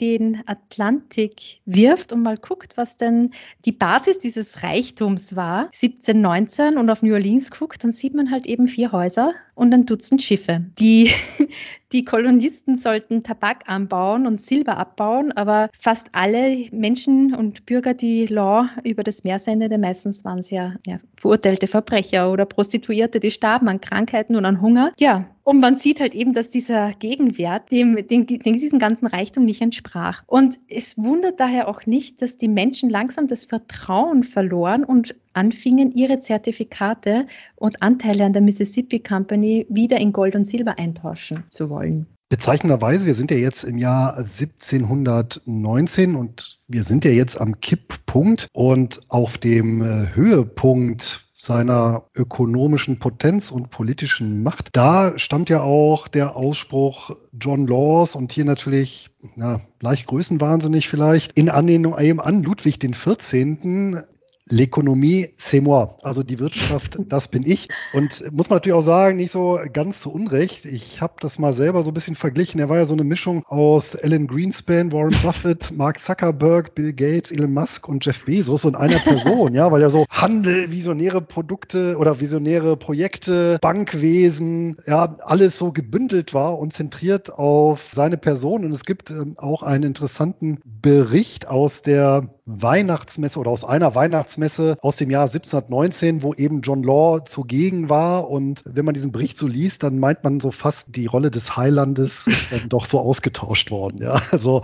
den Atlantik wirft und mal guckt, was denn die Basis dieses Reichtums war, 1719 und auf New Orleans guckt, dann sieht man halt eben vier Häuser und ein Dutzend Schiffe. Die, die Kolonisten sollten Tabak anbauen und Silber abbauen, aber fast alle Menschen und Bürger, die Law über das Meer sendete, meistens waren es ja, ja verurteilte Verbrecher oder Prostituierte, die starben an Krankheiten und an Hunger. Ja, und man sieht halt eben, dass dieser Gegenwert dem, dem, dem diesem ganzen Reichtum nicht entsprach. Und es wundert daher auch nicht, dass die Menschen langsam das Vertrauen verloren und anfingen, ihre Zertifikate und Anteile an der Mississippi Company wieder in Gold und Silber eintauschen zu wollen. Bezeichnenderweise, wir sind ja jetzt im Jahr 1719 und wir sind ja jetzt am Kipppunkt und auf dem äh, Höhepunkt seiner ökonomischen Potenz und politischen Macht. Da stammt ja auch der Ausspruch John Laws und hier natürlich na, leicht größenwahnsinnig vielleicht in Anlehnung an Ludwig XIV. L'économie, c'est moi. Also die Wirtschaft, das bin ich. Und muss man natürlich auch sagen, nicht so ganz zu Unrecht. Ich habe das mal selber so ein bisschen verglichen. Er war ja so eine Mischung aus Alan Greenspan, Warren Buffett, Mark Zuckerberg, Bill Gates, Elon Musk und Jeff Bezos in einer Person, ja, weil er so Handel, visionäre Produkte oder visionäre Projekte, Bankwesen, ja, alles so gebündelt war und zentriert auf seine Person. Und es gibt ähm, auch einen interessanten Bericht aus der Weihnachtsmesse oder aus einer Weihnachtsmesse aus dem Jahr 1719, wo eben John Law zugegen war. Und wenn man diesen Bericht so liest, dann meint man so fast, die Rolle des Heilandes ist dann doch so ausgetauscht worden. Ja, also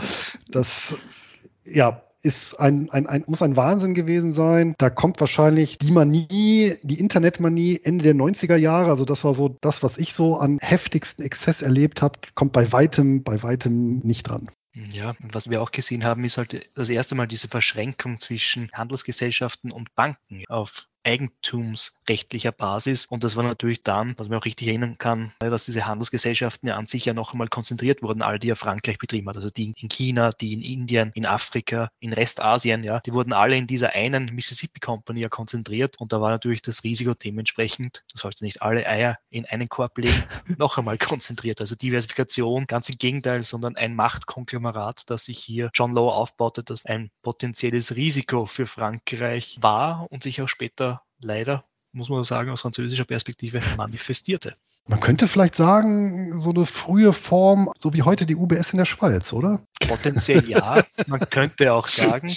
das, ja, ist ein, ein, ein, muss ein Wahnsinn gewesen sein. Da kommt wahrscheinlich die Manie, die Internetmanie Ende der 90er Jahre, also das war so das, was ich so an heftigsten Exzess erlebt habe, kommt bei weitem, bei weitem nicht dran. Ja, was wir auch gesehen haben, ist halt das erste Mal diese Verschränkung zwischen Handelsgesellschaften und Banken auf eigentumsrechtlicher Basis. Und das war natürlich dann, was man auch richtig erinnern kann, dass diese Handelsgesellschaften ja an sich ja noch einmal konzentriert wurden, all die ja Frankreich betrieben hat. Also die in China, die in Indien, in Afrika, in Restasien, ja, die wurden alle in dieser einen Mississippi Company ja konzentriert. Und da war natürlich das Risiko dementsprechend, du sollst nicht alle Eier in einen Korb legen, noch einmal konzentriert. Also Diversifikation, ganz im Gegenteil, sondern ein Machtkonglomerat, das sich hier John Law aufbaute, das ein potenzielles Risiko für Frankreich war und sich auch später leider, muss man sagen, aus französischer Perspektive manifestierte. Man könnte vielleicht sagen, so eine frühe Form, so wie heute die UBS in der Schweiz, oder? Potenziell ja. Man könnte auch sagen,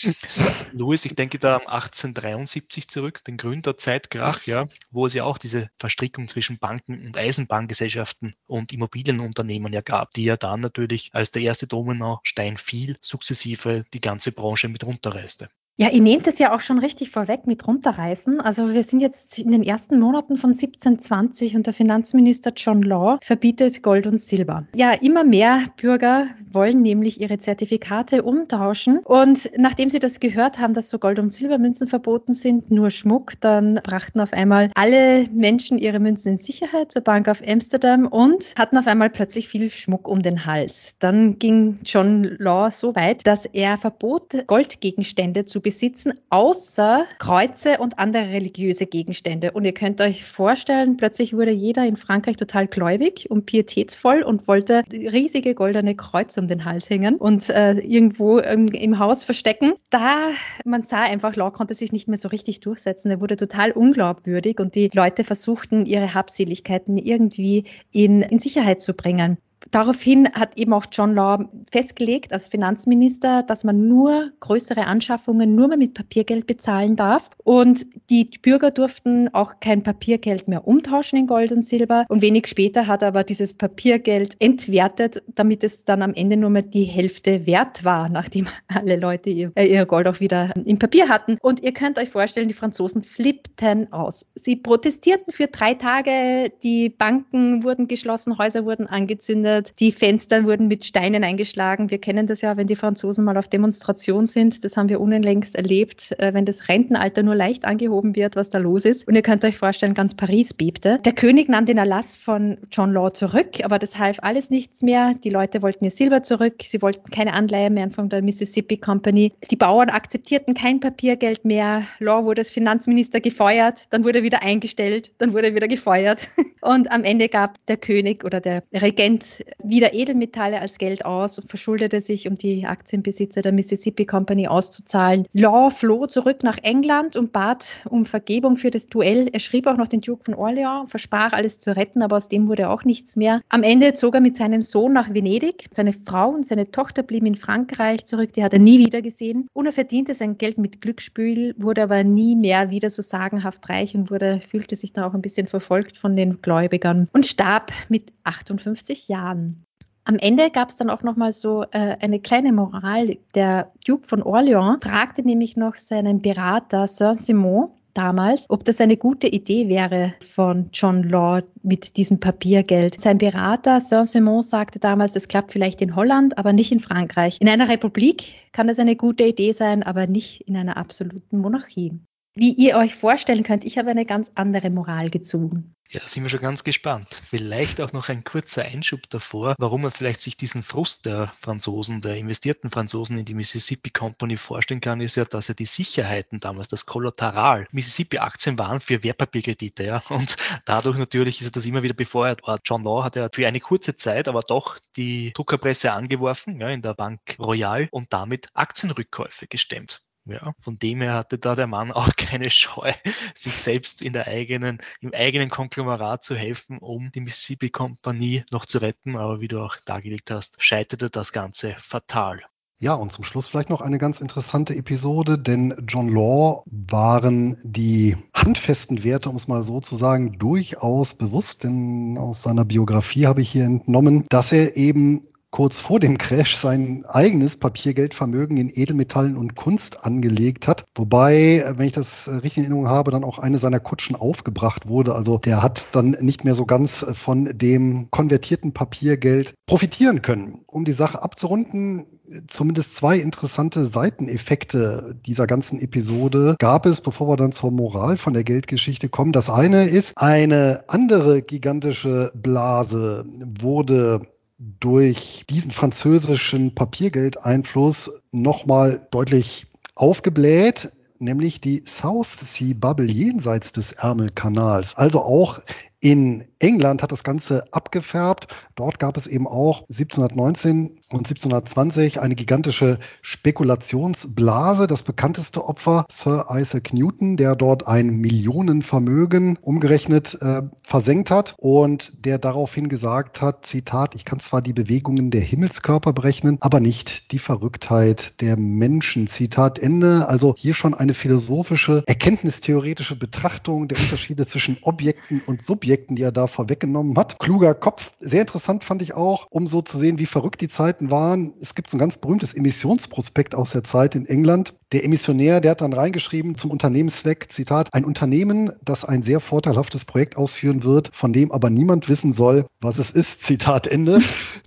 Louis, ich denke da am 1873 zurück, den Gründerzeit-Krach, ja, wo es ja auch diese Verstrickung zwischen Banken und Eisenbahngesellschaften und Immobilienunternehmen ja gab, die ja dann natürlich, als der erste Dominostein fiel, sukzessive die ganze Branche mit runterreißte. Ja, ihr nehmt es ja auch schon richtig vorweg mit runterreißen. Also wir sind jetzt in den ersten Monaten von 1720 und der Finanzminister John Law verbietet Gold und Silber. Ja, immer mehr Bürger wollen nämlich ihre Zertifikate umtauschen. Und nachdem sie das gehört haben, dass so Gold- und Silbermünzen verboten sind, nur Schmuck, dann brachten auf einmal alle Menschen ihre Münzen in Sicherheit zur Bank of Amsterdam und hatten auf einmal plötzlich viel Schmuck um den Hals. Dann ging John Law so weit, dass er verbot, Goldgegenstände zu besitzen, außer Kreuze und andere religiöse Gegenstände. Und ihr könnt euch vorstellen, plötzlich wurde jeder in Frankreich total gläubig und pietätsvoll und wollte riesige goldene Kreuze um den Hals hängen und äh, irgendwo im, im, Haus verstecken. Da man sah einfach, Law konnte sich nicht mehr so richtig durchsetzen. Er wurde total unglaubwürdig und die Leute versuchten, ihre Habseligkeiten irgendwie in, in Sicherheit zu bringen. Daraufhin hat eben auch John Law festgelegt als Finanzminister, dass man nur größere Anschaffungen nur mehr mit Papiergeld bezahlen darf. Und die Bürger durften auch kein Papiergeld mehr umtauschen in Gold und Silber. Und wenig später hat er aber dieses Papiergeld entwertet, damit es dann am Ende nur mehr die Hälfte wert war, nachdem alle Leute ihr, äh, ihr Gold auch wieder im Papier hatten. Und ihr könnt euch vorstellen, die Franzosen flippten aus. Sie protestierten für drei Tage, die Banken wurden geschlossen, Häuser wurden angezündet geplündert, die Fenster wurden mit Steinen eingeschlagen. Wir kennen das ja, wenn die Franzosen mal auf Demonstration sind. Das haben wir unlängst erlebt, äh, wenn das Rentenalter nur leicht angehoben wird, was da los ist. Und ihr könnt euch vorstellen, ganz Paris bebte. Der König nahm den Erlass von John Law zurück, aber das half alles nichts mehr. Die Leute wollten ihr Silber zurück, sie wollten keine Anleihe mehr von der Mississippi Company. Die Bauern akzeptierten kein Papiergeld mehr. Law wurde als Finanzminister gefeuert, dann wurde er wieder eingestellt, dann wurde er wieder gefeuert. Und am Ende gab der König oder der Regent wieder Edelmetalle als Geld aus und verschuldete sich, um die Aktienbesitzer der Mississippi Company auszuzahlen. Law floh zurück nach England und bat um Vergebung für das Duell. Er schrieb auch noch den Duke von Orleans, versprach alles zu retten, aber aus dem wurde auch nichts mehr. Am Ende zog er mit seinem Sohn nach Venedig. Seine Frau und seine Tochter blieben in Frankreich zurück. Die hat er nie wieder gesehen. Und er verdiente sein Geld mit Glücksspiel, wurde aber nie mehr wieder so sagenhaft reich und wurde, fühlte sich dann auch ein bisschen verfolgt von den Gläubigern und starb mit 58 Jahren an. Am Ende gab es dann auch noch mal so äh, eine kleine Moral. Der Duke von Orleans fragte nämlich noch seinen Berater Saint-Simon damals, ob das eine gute Idee wäre von John Law mit diesem Papiergeld. Sein Berater Saint-Simon sagte damals, es klappt vielleicht in Holland, aber nicht in Frankreich. In einer Republik kann das eine gute Idee sein, aber nicht in einer absoluten Monarchie. Wie ihr euch vorstellen könnt, ich habe eine ganz andere Moral gezogen. Ja, sind wir schon ganz gespannt. Vielleicht auch noch ein kurzer Einschub davor, warum man vielleicht sich diesen Frust der Franzosen, der investierten Franzosen in die Mississippi Company vorstellen kann, ist ja, dass ja die Sicherheiten damals, das Kollateral, Mississippi-Aktien waren für Wertpapierkredite, ja. Und dadurch natürlich ist das immer wieder befeuert worden. John Law hat ja für eine kurze Zeit aber doch die Druckerpresse angeworfen, ja, in der Bank Royal und damit Aktienrückkäufe gestemmt. Ja, von dem her hatte da der Mann auch keine Scheu, sich selbst in der eigenen, im eigenen Konglomerat zu helfen, um die Mississippi Kompanie noch zu retten. Aber wie du auch dargelegt hast, scheiterte das Ganze fatal. Ja, und zum Schluss vielleicht noch eine ganz interessante Episode, denn John Law waren die handfesten Werte, um es mal so zu sagen, durchaus bewusst, denn aus seiner Biografie habe ich hier entnommen, dass er eben kurz vor dem Crash sein eigenes Papiergeldvermögen in Edelmetallen und Kunst angelegt hat. Wobei, wenn ich das richtig in Erinnerung habe, dann auch eine seiner Kutschen aufgebracht wurde. Also der hat dann nicht mehr so ganz von dem konvertierten Papiergeld profitieren können. Um die Sache abzurunden, zumindest zwei interessante Seiteneffekte dieser ganzen Episode gab es, bevor wir dann zur Moral von der Geldgeschichte kommen. Das eine ist, eine andere gigantische Blase wurde durch diesen französischen Papiergeldeinfluss nochmal deutlich aufgebläht, nämlich die South Sea Bubble jenseits des Ärmelkanals. Also auch in England hat das Ganze abgefärbt. Dort gab es eben auch 1719 und 1720 eine gigantische Spekulationsblase. Das bekannteste Opfer Sir Isaac Newton, der dort ein Millionenvermögen umgerechnet äh, versenkt hat und der daraufhin gesagt hat, Zitat, ich kann zwar die Bewegungen der Himmelskörper berechnen, aber nicht die Verrücktheit der Menschen. Zitat Ende. Also hier schon eine philosophische, erkenntnistheoretische Betrachtung der Unterschiede zwischen Objekten und Subjekten Objekten, die er da vorweggenommen hat. Kluger Kopf. Sehr interessant fand ich auch, um so zu sehen, wie verrückt die Zeiten waren. Es gibt so ein ganz berühmtes Emissionsprospekt aus der Zeit in England. Der Emissionär, der hat dann reingeschrieben zum Unternehmenszweck, Zitat, ein Unternehmen, das ein sehr vorteilhaftes Projekt ausführen wird, von dem aber niemand wissen soll, was es ist. Zitat Ende.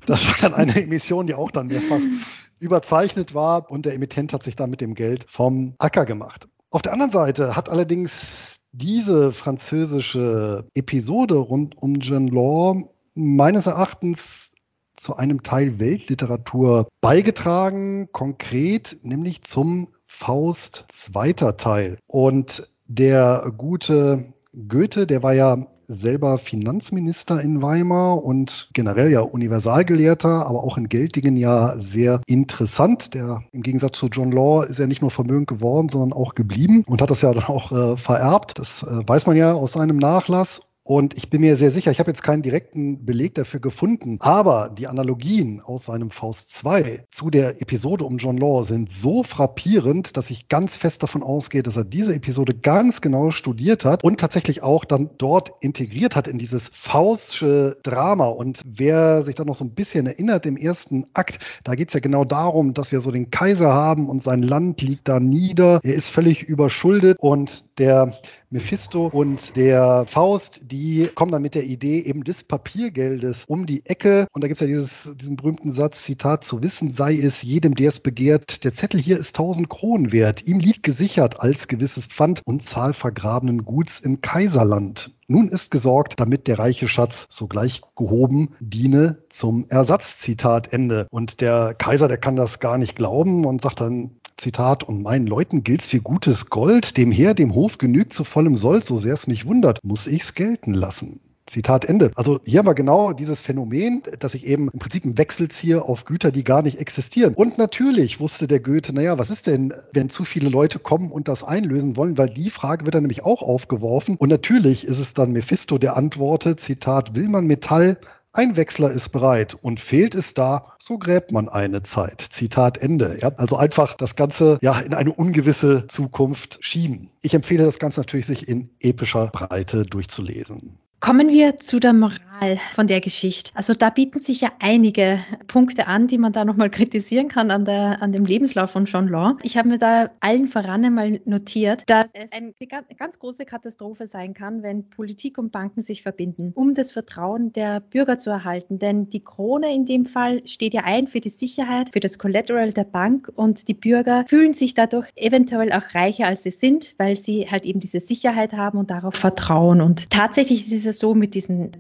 Das war dann eine Emission, die auch dann mehrfach überzeichnet war und der Emittent hat sich dann mit dem Geld vom Acker gemacht. Auf der anderen Seite hat allerdings diese französische Episode rund um John Law meines Erachtens zu einem Teil Weltliteratur beigetragen, konkret nämlich zum Faust zweiter Teil. Und der gute Goethe, der war ja selber Finanzminister in Weimar und generell ja Universalgelehrter, aber auch in Geltingen ja sehr interessant. Der im Gegensatz zu John Law ist ja nicht nur vermögend geworden, sondern auch geblieben und hat das ja dann auch äh, vererbt. Das äh, weiß man ja aus seinem Nachlass. Und ich bin mir sehr sicher, ich habe jetzt keinen direkten Beleg dafür gefunden, aber die Analogien aus seinem Faust 2 zu der Episode um John Law sind so frappierend, dass ich ganz fest davon ausgehe, dass er diese Episode ganz genau studiert hat und tatsächlich auch dann dort integriert hat in dieses Faustsche Drama. Und wer sich da noch so ein bisschen erinnert, im ersten Akt, da geht es ja genau darum, dass wir so den Kaiser haben und sein Land liegt da nieder. Er ist völlig überschuldet und der Mephisto und der Faust, die kommen dann mit der Idee eben des Papiergeldes um die Ecke. Und da gibt es ja dieses, diesen berühmten Satz, Zitat, zu wissen sei es jedem, der es begehrt, der Zettel hier ist 1000 Kronen wert. Ihm liegt gesichert als gewisses Pfand und Zahl vergrabenen Guts im Kaiserland. Nun ist gesorgt, damit der reiche Schatz sogleich gehoben diene zum Ersatz. Zitat Ende. Und der Kaiser, der kann das gar nicht glauben und sagt dann, Zitat, und meinen Leuten gilt's für gutes Gold, dem Herr, dem Hof genügt zu vollem Soll, so sehr es mich wundert, muss ich's gelten lassen. Zitat Ende. Also hier haben wir genau dieses Phänomen, dass ich eben im Prinzip einen Wechsel ziehe auf Güter, die gar nicht existieren. Und natürlich wusste der Goethe, naja, was ist denn, wenn zu viele Leute kommen und das einlösen wollen? Weil die Frage wird dann nämlich auch aufgeworfen. Und natürlich ist es dann Mephisto, der antwortet, Zitat, will man Metall ein Wechsler ist bereit und fehlt es da, so gräbt man eine Zeit. Zitat Ende. Ja, also einfach das Ganze ja in eine ungewisse Zukunft schieben. Ich empfehle das Ganze natürlich, sich in epischer Breite durchzulesen. Kommen wir zu der Moral von der Geschichte. Also da bieten sich ja einige Punkte an, die man da nochmal kritisieren kann an, der, an dem Lebenslauf von John Law. Ich habe mir da allen voran einmal notiert, dass es eine ganz große Katastrophe sein kann, wenn Politik und Banken sich verbinden, um das Vertrauen der Bürger zu erhalten. Denn die Krone in dem Fall steht ja ein für die Sicherheit, für das Collateral der Bank und die Bürger fühlen sich dadurch eventuell auch reicher, als sie sind, weil sie halt eben diese Sicherheit haben und darauf vertrauen. Und tatsächlich ist es so mit diesen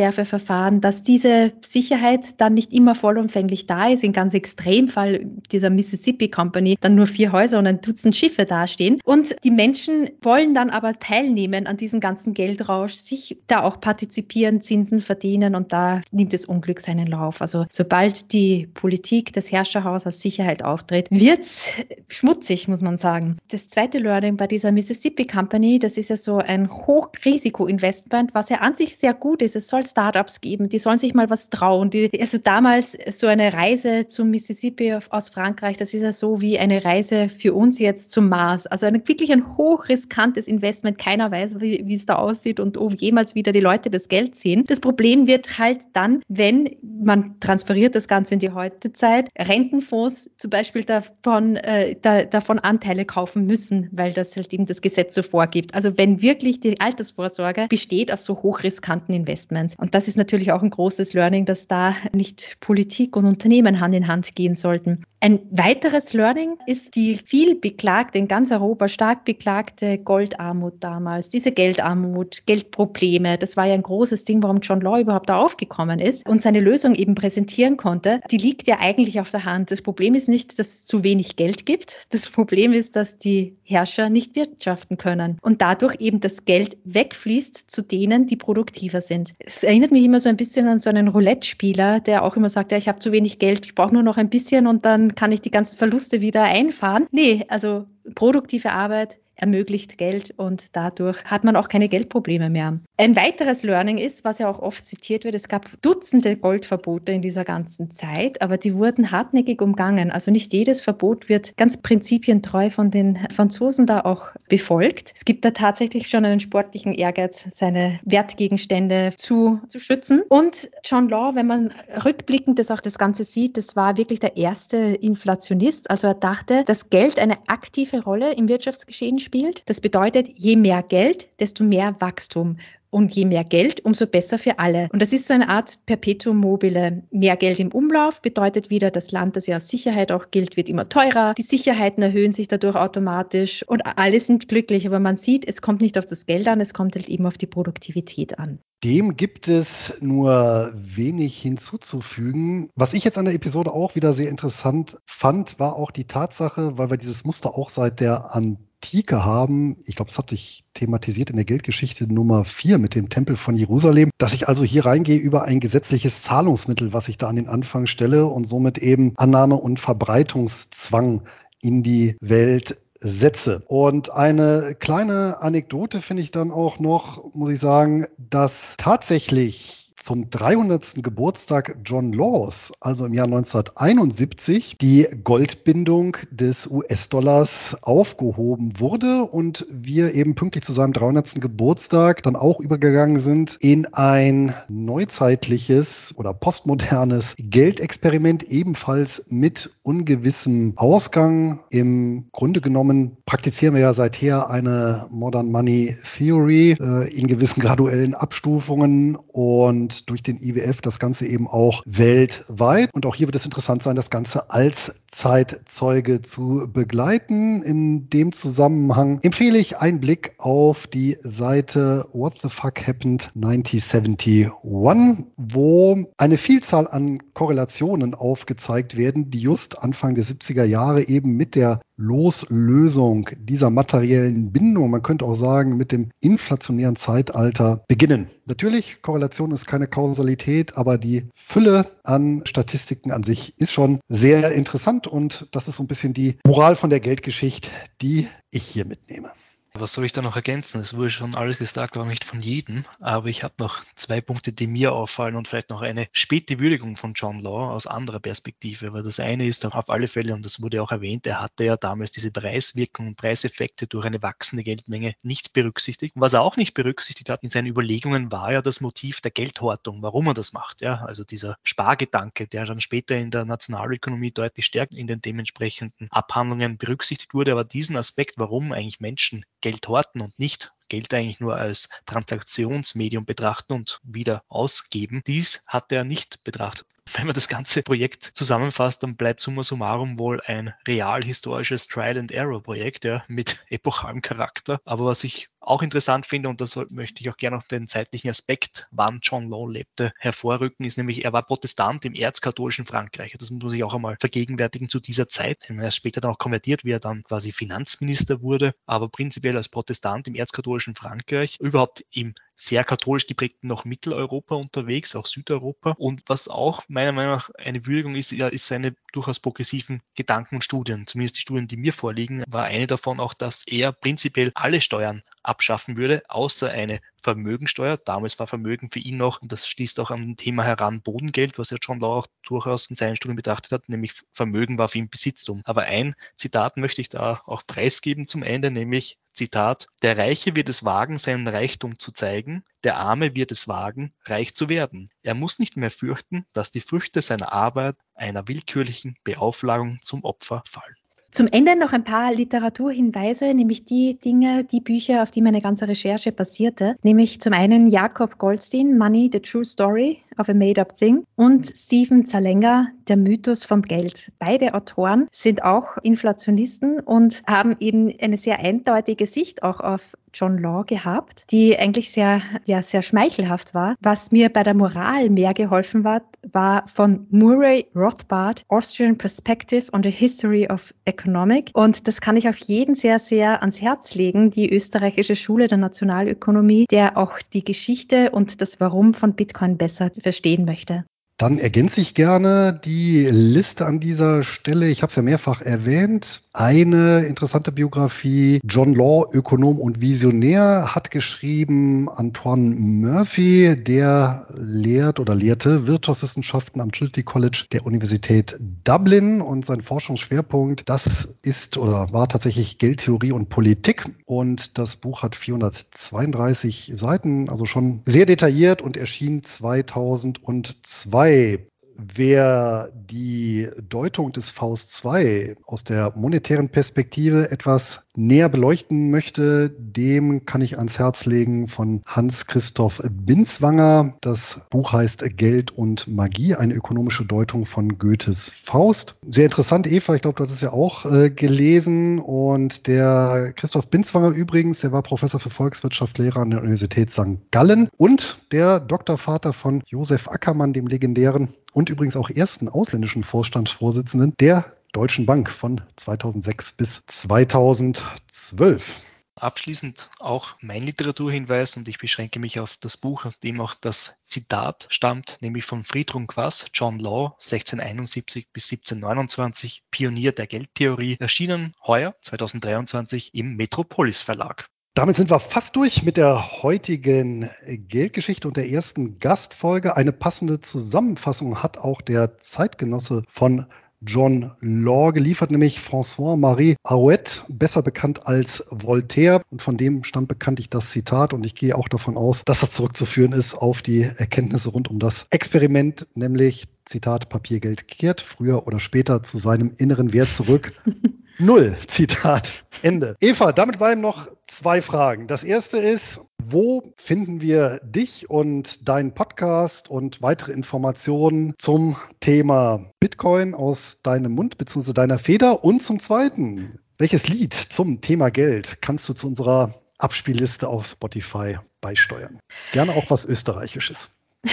Teilreserveverfahren, dass diese Sicherheit dann nicht immer vollumfänglich da ist. In ganz Extremfall dieser Mississippi Company dann nur vier Häuser und ein Dutzend Schiffe dastehen. Und die Menschen wollen dann aber teilnehmen an diesem ganzen Geldrausch, sich da auch partizipieren, Zinsen verdienen und da nimmt das Unglück seinen Lauf. Also sobald die Politik, das Herrscherhaus als Sicherheit auftritt, wird es schmutzig, muss man sagen. Das zweite Learning bei dieser Mississippi Company, das ist ja so ein Hochrisiko-Investment, was ja an sich sehr gut ist. Es soll Startups geben, die sollen sich mal was trauen. Die, also damals so eine Reise zum Mississippi aus Frankreich, das ist ja so wie eine Reise für uns jetzt zum Mars. Also ein, wirklich ein hochriskantes Investment. Keiner weiß, wie, es da aussieht und ob jemals wieder die Leute das Geld sehen. Das Problem wird halt dann, wenn man transferiert das Ganze in die heutige Zeit, Rentenfonds zum Beispiel davon, äh, da, davon Anteile kaufen müssen, weil das halt eben das Gesetz so vorgibt. Also wenn wirklich die Altersvorsorge besteht auf so hochriskanten Investments. Und das ist natürlich auch ein großes Learning, dass da nicht Politik und Unternehmen Hand in Hand gehen sollten. Ein weiteres Learning ist die viel beklagte, in ganz Europa stark beklagte Goldarmut damals, diese Geldarmut, Geldprobleme. Das war ja ein großes Ding, warum John Law überhaupt da aufgekommen ist und seine Lösung eben präsentieren konnte. Die liegt ja eigentlich auf der Hand. Das Problem ist nicht, dass es zu wenig Geld gibt. Das Problem ist, dass die Herrscher nicht wirtschaften können und dadurch eben das Geld wegfließt zu denen, die produktiver sind. Es erinnert mich immer so ein bisschen an so einen Roulette-Spieler, der auch immer sagt, ja, ich habe zu wenig Geld, ich brauche nur noch ein bisschen und dann kann ich die ganzen Verluste wieder einfahren. Nee, also produktive Arbeit ermöglicht Geld und dadurch hat man auch keine Geldprobleme mehr. Ein weiteres Learning ist, was ja auch oft zitiert wird, es gab Dutzende Goldverbote in dieser ganzen Zeit, aber die wurden hartnäckig umgangen. Also nicht jedes Verbot wird ganz prinzipientreu von den Franzosen da auch befolgt. Es gibt da tatsächlich schon einen sportlichen Ehrgeiz, seine Wertgegenstände zu, zu schützen. Und John Law, wenn man rückblickend das auch das Ganze sieht, das war wirklich der erste Inflationist. Also er dachte, dass Geld eine aktive Rolle im Wirtschaftsgeschehen spielt spielt. Das bedeutet, je mehr Geld, desto mehr Wachstum. Und je mehr Geld, umso besser für alle. Und das ist so eine Art Perpetuum mobile. Mehr Geld im Umlauf bedeutet wieder, das Land, das ja als Sicherheit auch gilt, wird immer teurer. Die Sicherheiten erhöhen sich dadurch automatisch und alle sind glücklich. Aber man sieht, es kommt nicht auf das Geld an, es kommt halt eben auf die Produktivität an. Dem gibt es nur wenig hinzuzufügen. Was ich jetzt an der Episode auch wieder sehr interessant fand, war auch die Tatsache, weil wir dieses Muster auch seit der Antike Antike haben, ich glaube, das hatte ich thematisiert in der Geldgeschichte Nummer 4 mit dem Tempel von Jerusalem, dass ich also hier reingehe über ein gesetzliches Zahlungsmittel, was ich da an den Anfang stelle und somit eben Annahme und Verbreitungszwang in die Welt setze. Und eine kleine Anekdote finde ich dann auch noch, muss ich sagen, dass tatsächlich zum 300. Geburtstag John Laws, also im Jahr 1971, die Goldbindung des US-Dollars aufgehoben wurde und wir eben pünktlich zu seinem 300. Geburtstag dann auch übergegangen sind in ein neuzeitliches oder postmodernes Geldexperiment, ebenfalls mit ungewissem Ausgang. Im Grunde genommen praktizieren wir ja seither eine Modern Money Theory äh, in gewissen graduellen Abstufungen und und durch den IWF das Ganze eben auch weltweit. Und auch hier wird es interessant sein, das Ganze als Zeitzeuge zu begleiten. In dem Zusammenhang empfehle ich einen Blick auf die Seite What the Fuck Happened 1971, wo eine Vielzahl an Korrelationen aufgezeigt werden, die just Anfang der 70er Jahre eben mit der Loslösung dieser materiellen Bindung, man könnte auch sagen, mit dem inflationären Zeitalter beginnen. Natürlich, Korrelation ist keine Kausalität, aber die Fülle an Statistiken an sich ist schon sehr interessant und das ist so ein bisschen die Moral von der Geldgeschichte, die ich hier mitnehme. Was soll ich da noch ergänzen? Es wurde schon alles gesagt, war nicht von jedem, aber ich habe noch zwei Punkte, die mir auffallen und vielleicht noch eine späte Würdigung von John Law aus anderer Perspektive. Weil das eine ist auf alle Fälle, und das wurde auch erwähnt, er hatte ja damals diese Preiswirkung und Preiseffekte durch eine wachsende Geldmenge nicht berücksichtigt. was er auch nicht berücksichtigt hat in seinen Überlegungen, war ja das Motiv der Geldhortung, warum er das macht. Ja, also dieser Spargedanke, der dann später in der Nationalökonomie deutlich stärker in den dementsprechenden Abhandlungen berücksichtigt wurde. Aber diesen Aspekt, warum eigentlich Menschen Geld horten und nicht Geld eigentlich nur als Transaktionsmedium betrachten und wieder ausgeben. Dies hat er nicht betrachtet. Wenn man das ganze Projekt zusammenfasst, dann bleibt summa summarum wohl ein real historisches Trial-and-Error-Projekt ja, mit epochalem Charakter. Aber was ich auch interessant finde, und das möchte ich auch gerne noch den zeitlichen Aspekt, wann John Law lebte, hervorrücken, ist nämlich, er war Protestant im erzkatholischen Frankreich. Das muss sich auch einmal vergegenwärtigen zu dieser Zeit. Er ist später dann auch konvertiert, wie er dann quasi Finanzminister wurde, aber prinzipiell als Protestant im erzkatholischen Frankreich, überhaupt im sehr katholisch geprägten noch Mitteleuropa unterwegs, auch Südeuropa. Und was auch meiner Meinung nach eine Würdigung ist, ist seine durchaus progressiven Gedanken und Studien. Zumindest die Studien, die mir vorliegen, war eine davon auch, dass er prinzipiell alle Steuern abschaffen würde, außer eine Vermögensteuer. Damals war Vermögen für ihn noch, und das schließt auch an ein Thema heran, Bodengeld, was ja John Law auch durchaus in seinen Studien betrachtet hat, nämlich Vermögen war für ihn Besitztum. Aber ein Zitat möchte ich da auch preisgeben zum Ende, nämlich Zitat, der Reiche wird es wagen, seinen Reichtum zu zeigen, der Arme wird es wagen, reich zu werden. Er muss nicht mehr fürchten, dass die Früchte seiner Arbeit einer willkürlichen Beauflagung zum Opfer fallen. Zum Ende noch ein paar Literaturhinweise, nämlich die Dinge, die Bücher, auf die meine ganze Recherche basierte. Nämlich zum einen Jakob Goldstein, Money, The True Story of a Made-up Thing und Stephen Zalenger, Der Mythos vom Geld. Beide Autoren sind auch Inflationisten und haben eben eine sehr eindeutige Sicht auch auf John Law gehabt, die eigentlich sehr, ja, sehr schmeichelhaft war. Was mir bei der Moral mehr geholfen hat, war von Murray Rothbard, Austrian Perspective on the History of Economic. Und das kann ich auf jeden sehr, sehr ans Herz legen, die österreichische Schule der Nationalökonomie, der auch die Geschichte und das Warum von Bitcoin besser verstehen möchte. Dann ergänze ich gerne die Liste an dieser Stelle. Ich habe es ja mehrfach erwähnt. Eine interessante Biografie. John Law, Ökonom und Visionär, hat geschrieben Antoine Murphy, der lehrt oder lehrte Wirtschaftswissenschaften am Trinity College der Universität Dublin und sein Forschungsschwerpunkt, das ist oder war tatsächlich Geldtheorie und Politik. Und das Buch hat 432 Seiten, also schon sehr detailliert und erschien 2002. 2 Wer die Deutung des Faust 2 aus der monetären Perspektive etwas näher beleuchten möchte, dem kann ich ans Herz legen von Hans-Christoph Binswanger. Das Buch heißt Geld und Magie, eine ökonomische Deutung von Goethes Faust. Sehr interessant, Eva, ich glaube, du hast es ja auch äh, gelesen. Und der Christoph Binswanger übrigens, der war Professor für Volkswirtschaft, Lehrer an der Universität St. Gallen und der Doktorvater von Josef Ackermann, dem legendären und übrigens auch ersten ausländischen Vorstandsvorsitzenden der Deutschen Bank von 2006 bis 2012. Abschließend auch mein Literaturhinweis und ich beschränke mich auf das Buch, aus dem auch das Zitat stammt, nämlich von Friedrich Quass, John Law, 1671 bis 1729, Pionier der Geldtheorie, erschienen heuer, 2023, im Metropolis Verlag. Damit sind wir fast durch mit der heutigen Geldgeschichte und der ersten Gastfolge. Eine passende Zusammenfassung hat auch der Zeitgenosse von John Law geliefert, nämlich François-Marie Arouet, besser bekannt als Voltaire. Und von dem stammt bekanntlich das Zitat. Und ich gehe auch davon aus, dass das zurückzuführen ist auf die Erkenntnisse rund um das Experiment, nämlich Zitat Papiergeld kehrt früher oder später zu seinem inneren Wert zurück. Null. Zitat. Ende. Eva, damit bleiben noch zwei Fragen. Das erste ist, wo finden wir dich und deinen Podcast und weitere Informationen zum Thema Bitcoin aus deinem Mund bzw. deiner Feder? Und zum Zweiten, welches Lied zum Thema Geld kannst du zu unserer Abspielliste auf Spotify beisteuern? Gerne auch was Österreichisches.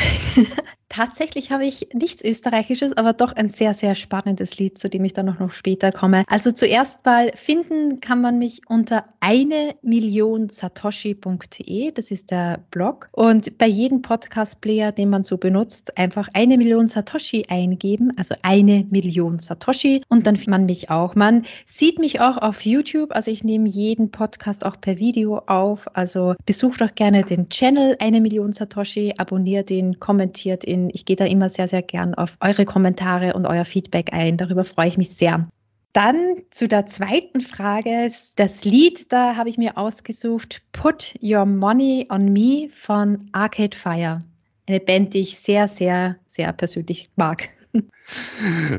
Tatsächlich habe ich nichts Österreichisches, aber doch ein sehr, sehr spannendes Lied, zu dem ich dann noch, später komme. Also zuerst mal finden kann man mich unter eine Million Satoshi.de. Das ist der Blog. Und bei jedem Podcast-Player, den man so benutzt, einfach eine Million Satoshi eingeben. Also eine Million Satoshi. Und dann findet man mich auch. Man sieht mich auch auf YouTube. Also ich nehme jeden Podcast auch per Video auf. Also besucht doch gerne den Channel eine Million Satoshi, abonniert ihn, kommentiert ihn ich gehe da immer sehr, sehr gern auf eure Kommentare und euer Feedback ein. Darüber freue ich mich sehr. Dann zu der zweiten Frage. Das Lied, da habe ich mir ausgesucht, Put Your Money on Me von Arcade Fire. Eine Band, die ich sehr, sehr, sehr persönlich mag.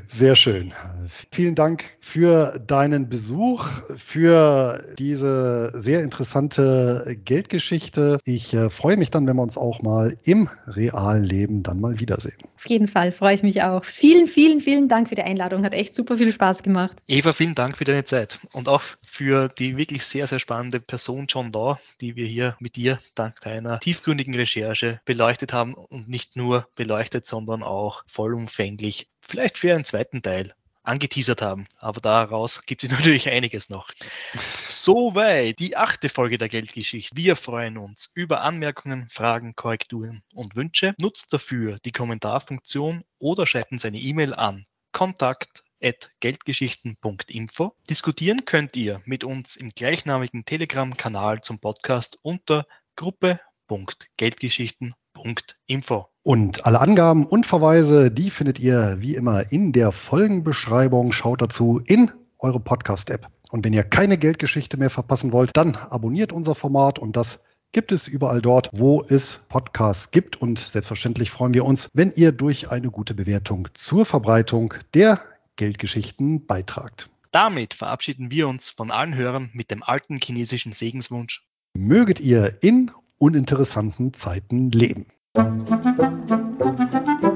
Sehr schön. Vielen Dank für deinen Besuch, für diese sehr interessante Geldgeschichte. Ich äh, freue mich dann, wenn wir uns auch mal im realen Leben dann mal wiedersehen. Auf jeden Fall freue ich mich auch. Vielen, vielen, vielen Dank für die Einladung. Hat echt super viel Spaß gemacht. Eva, vielen Dank für deine Zeit und auch für die wirklich sehr, sehr spannende Person John Law, die wir hier mit dir dank deiner tiefgründigen Recherche beleuchtet haben und nicht nur beleuchtet, sondern auch vollumfänglich vielleicht für einen zweiten Teil angeteasert haben. Aber daraus gibt es natürlich einiges noch. Soweit die achte Folge der Geldgeschichte. Wir freuen uns über Anmerkungen, Fragen, Korrekturen und Wünsche. Nutzt dafür die Kommentarfunktion oder schreibt uns eine E-Mail an kontakt.geldgeschichten.info. Diskutieren könnt ihr mit uns im gleichnamigen Telegram-Kanal zum Podcast unter gruppe.geldgeschichten.info. Und alle Angaben und Verweise, die findet ihr wie immer in der Folgenbeschreibung. Schaut dazu in eure Podcast-App. Und wenn ihr keine Geldgeschichte mehr verpassen wollt, dann abonniert unser Format und das gibt es überall dort, wo es Podcasts gibt. Und selbstverständlich freuen wir uns, wenn ihr durch eine gute Bewertung zur Verbreitung der Geldgeschichten beitragt. Damit verabschieden wir uns von allen Hörern mit dem alten chinesischen Segenswunsch. Möget ihr in uninteressanten Zeiten leben. You.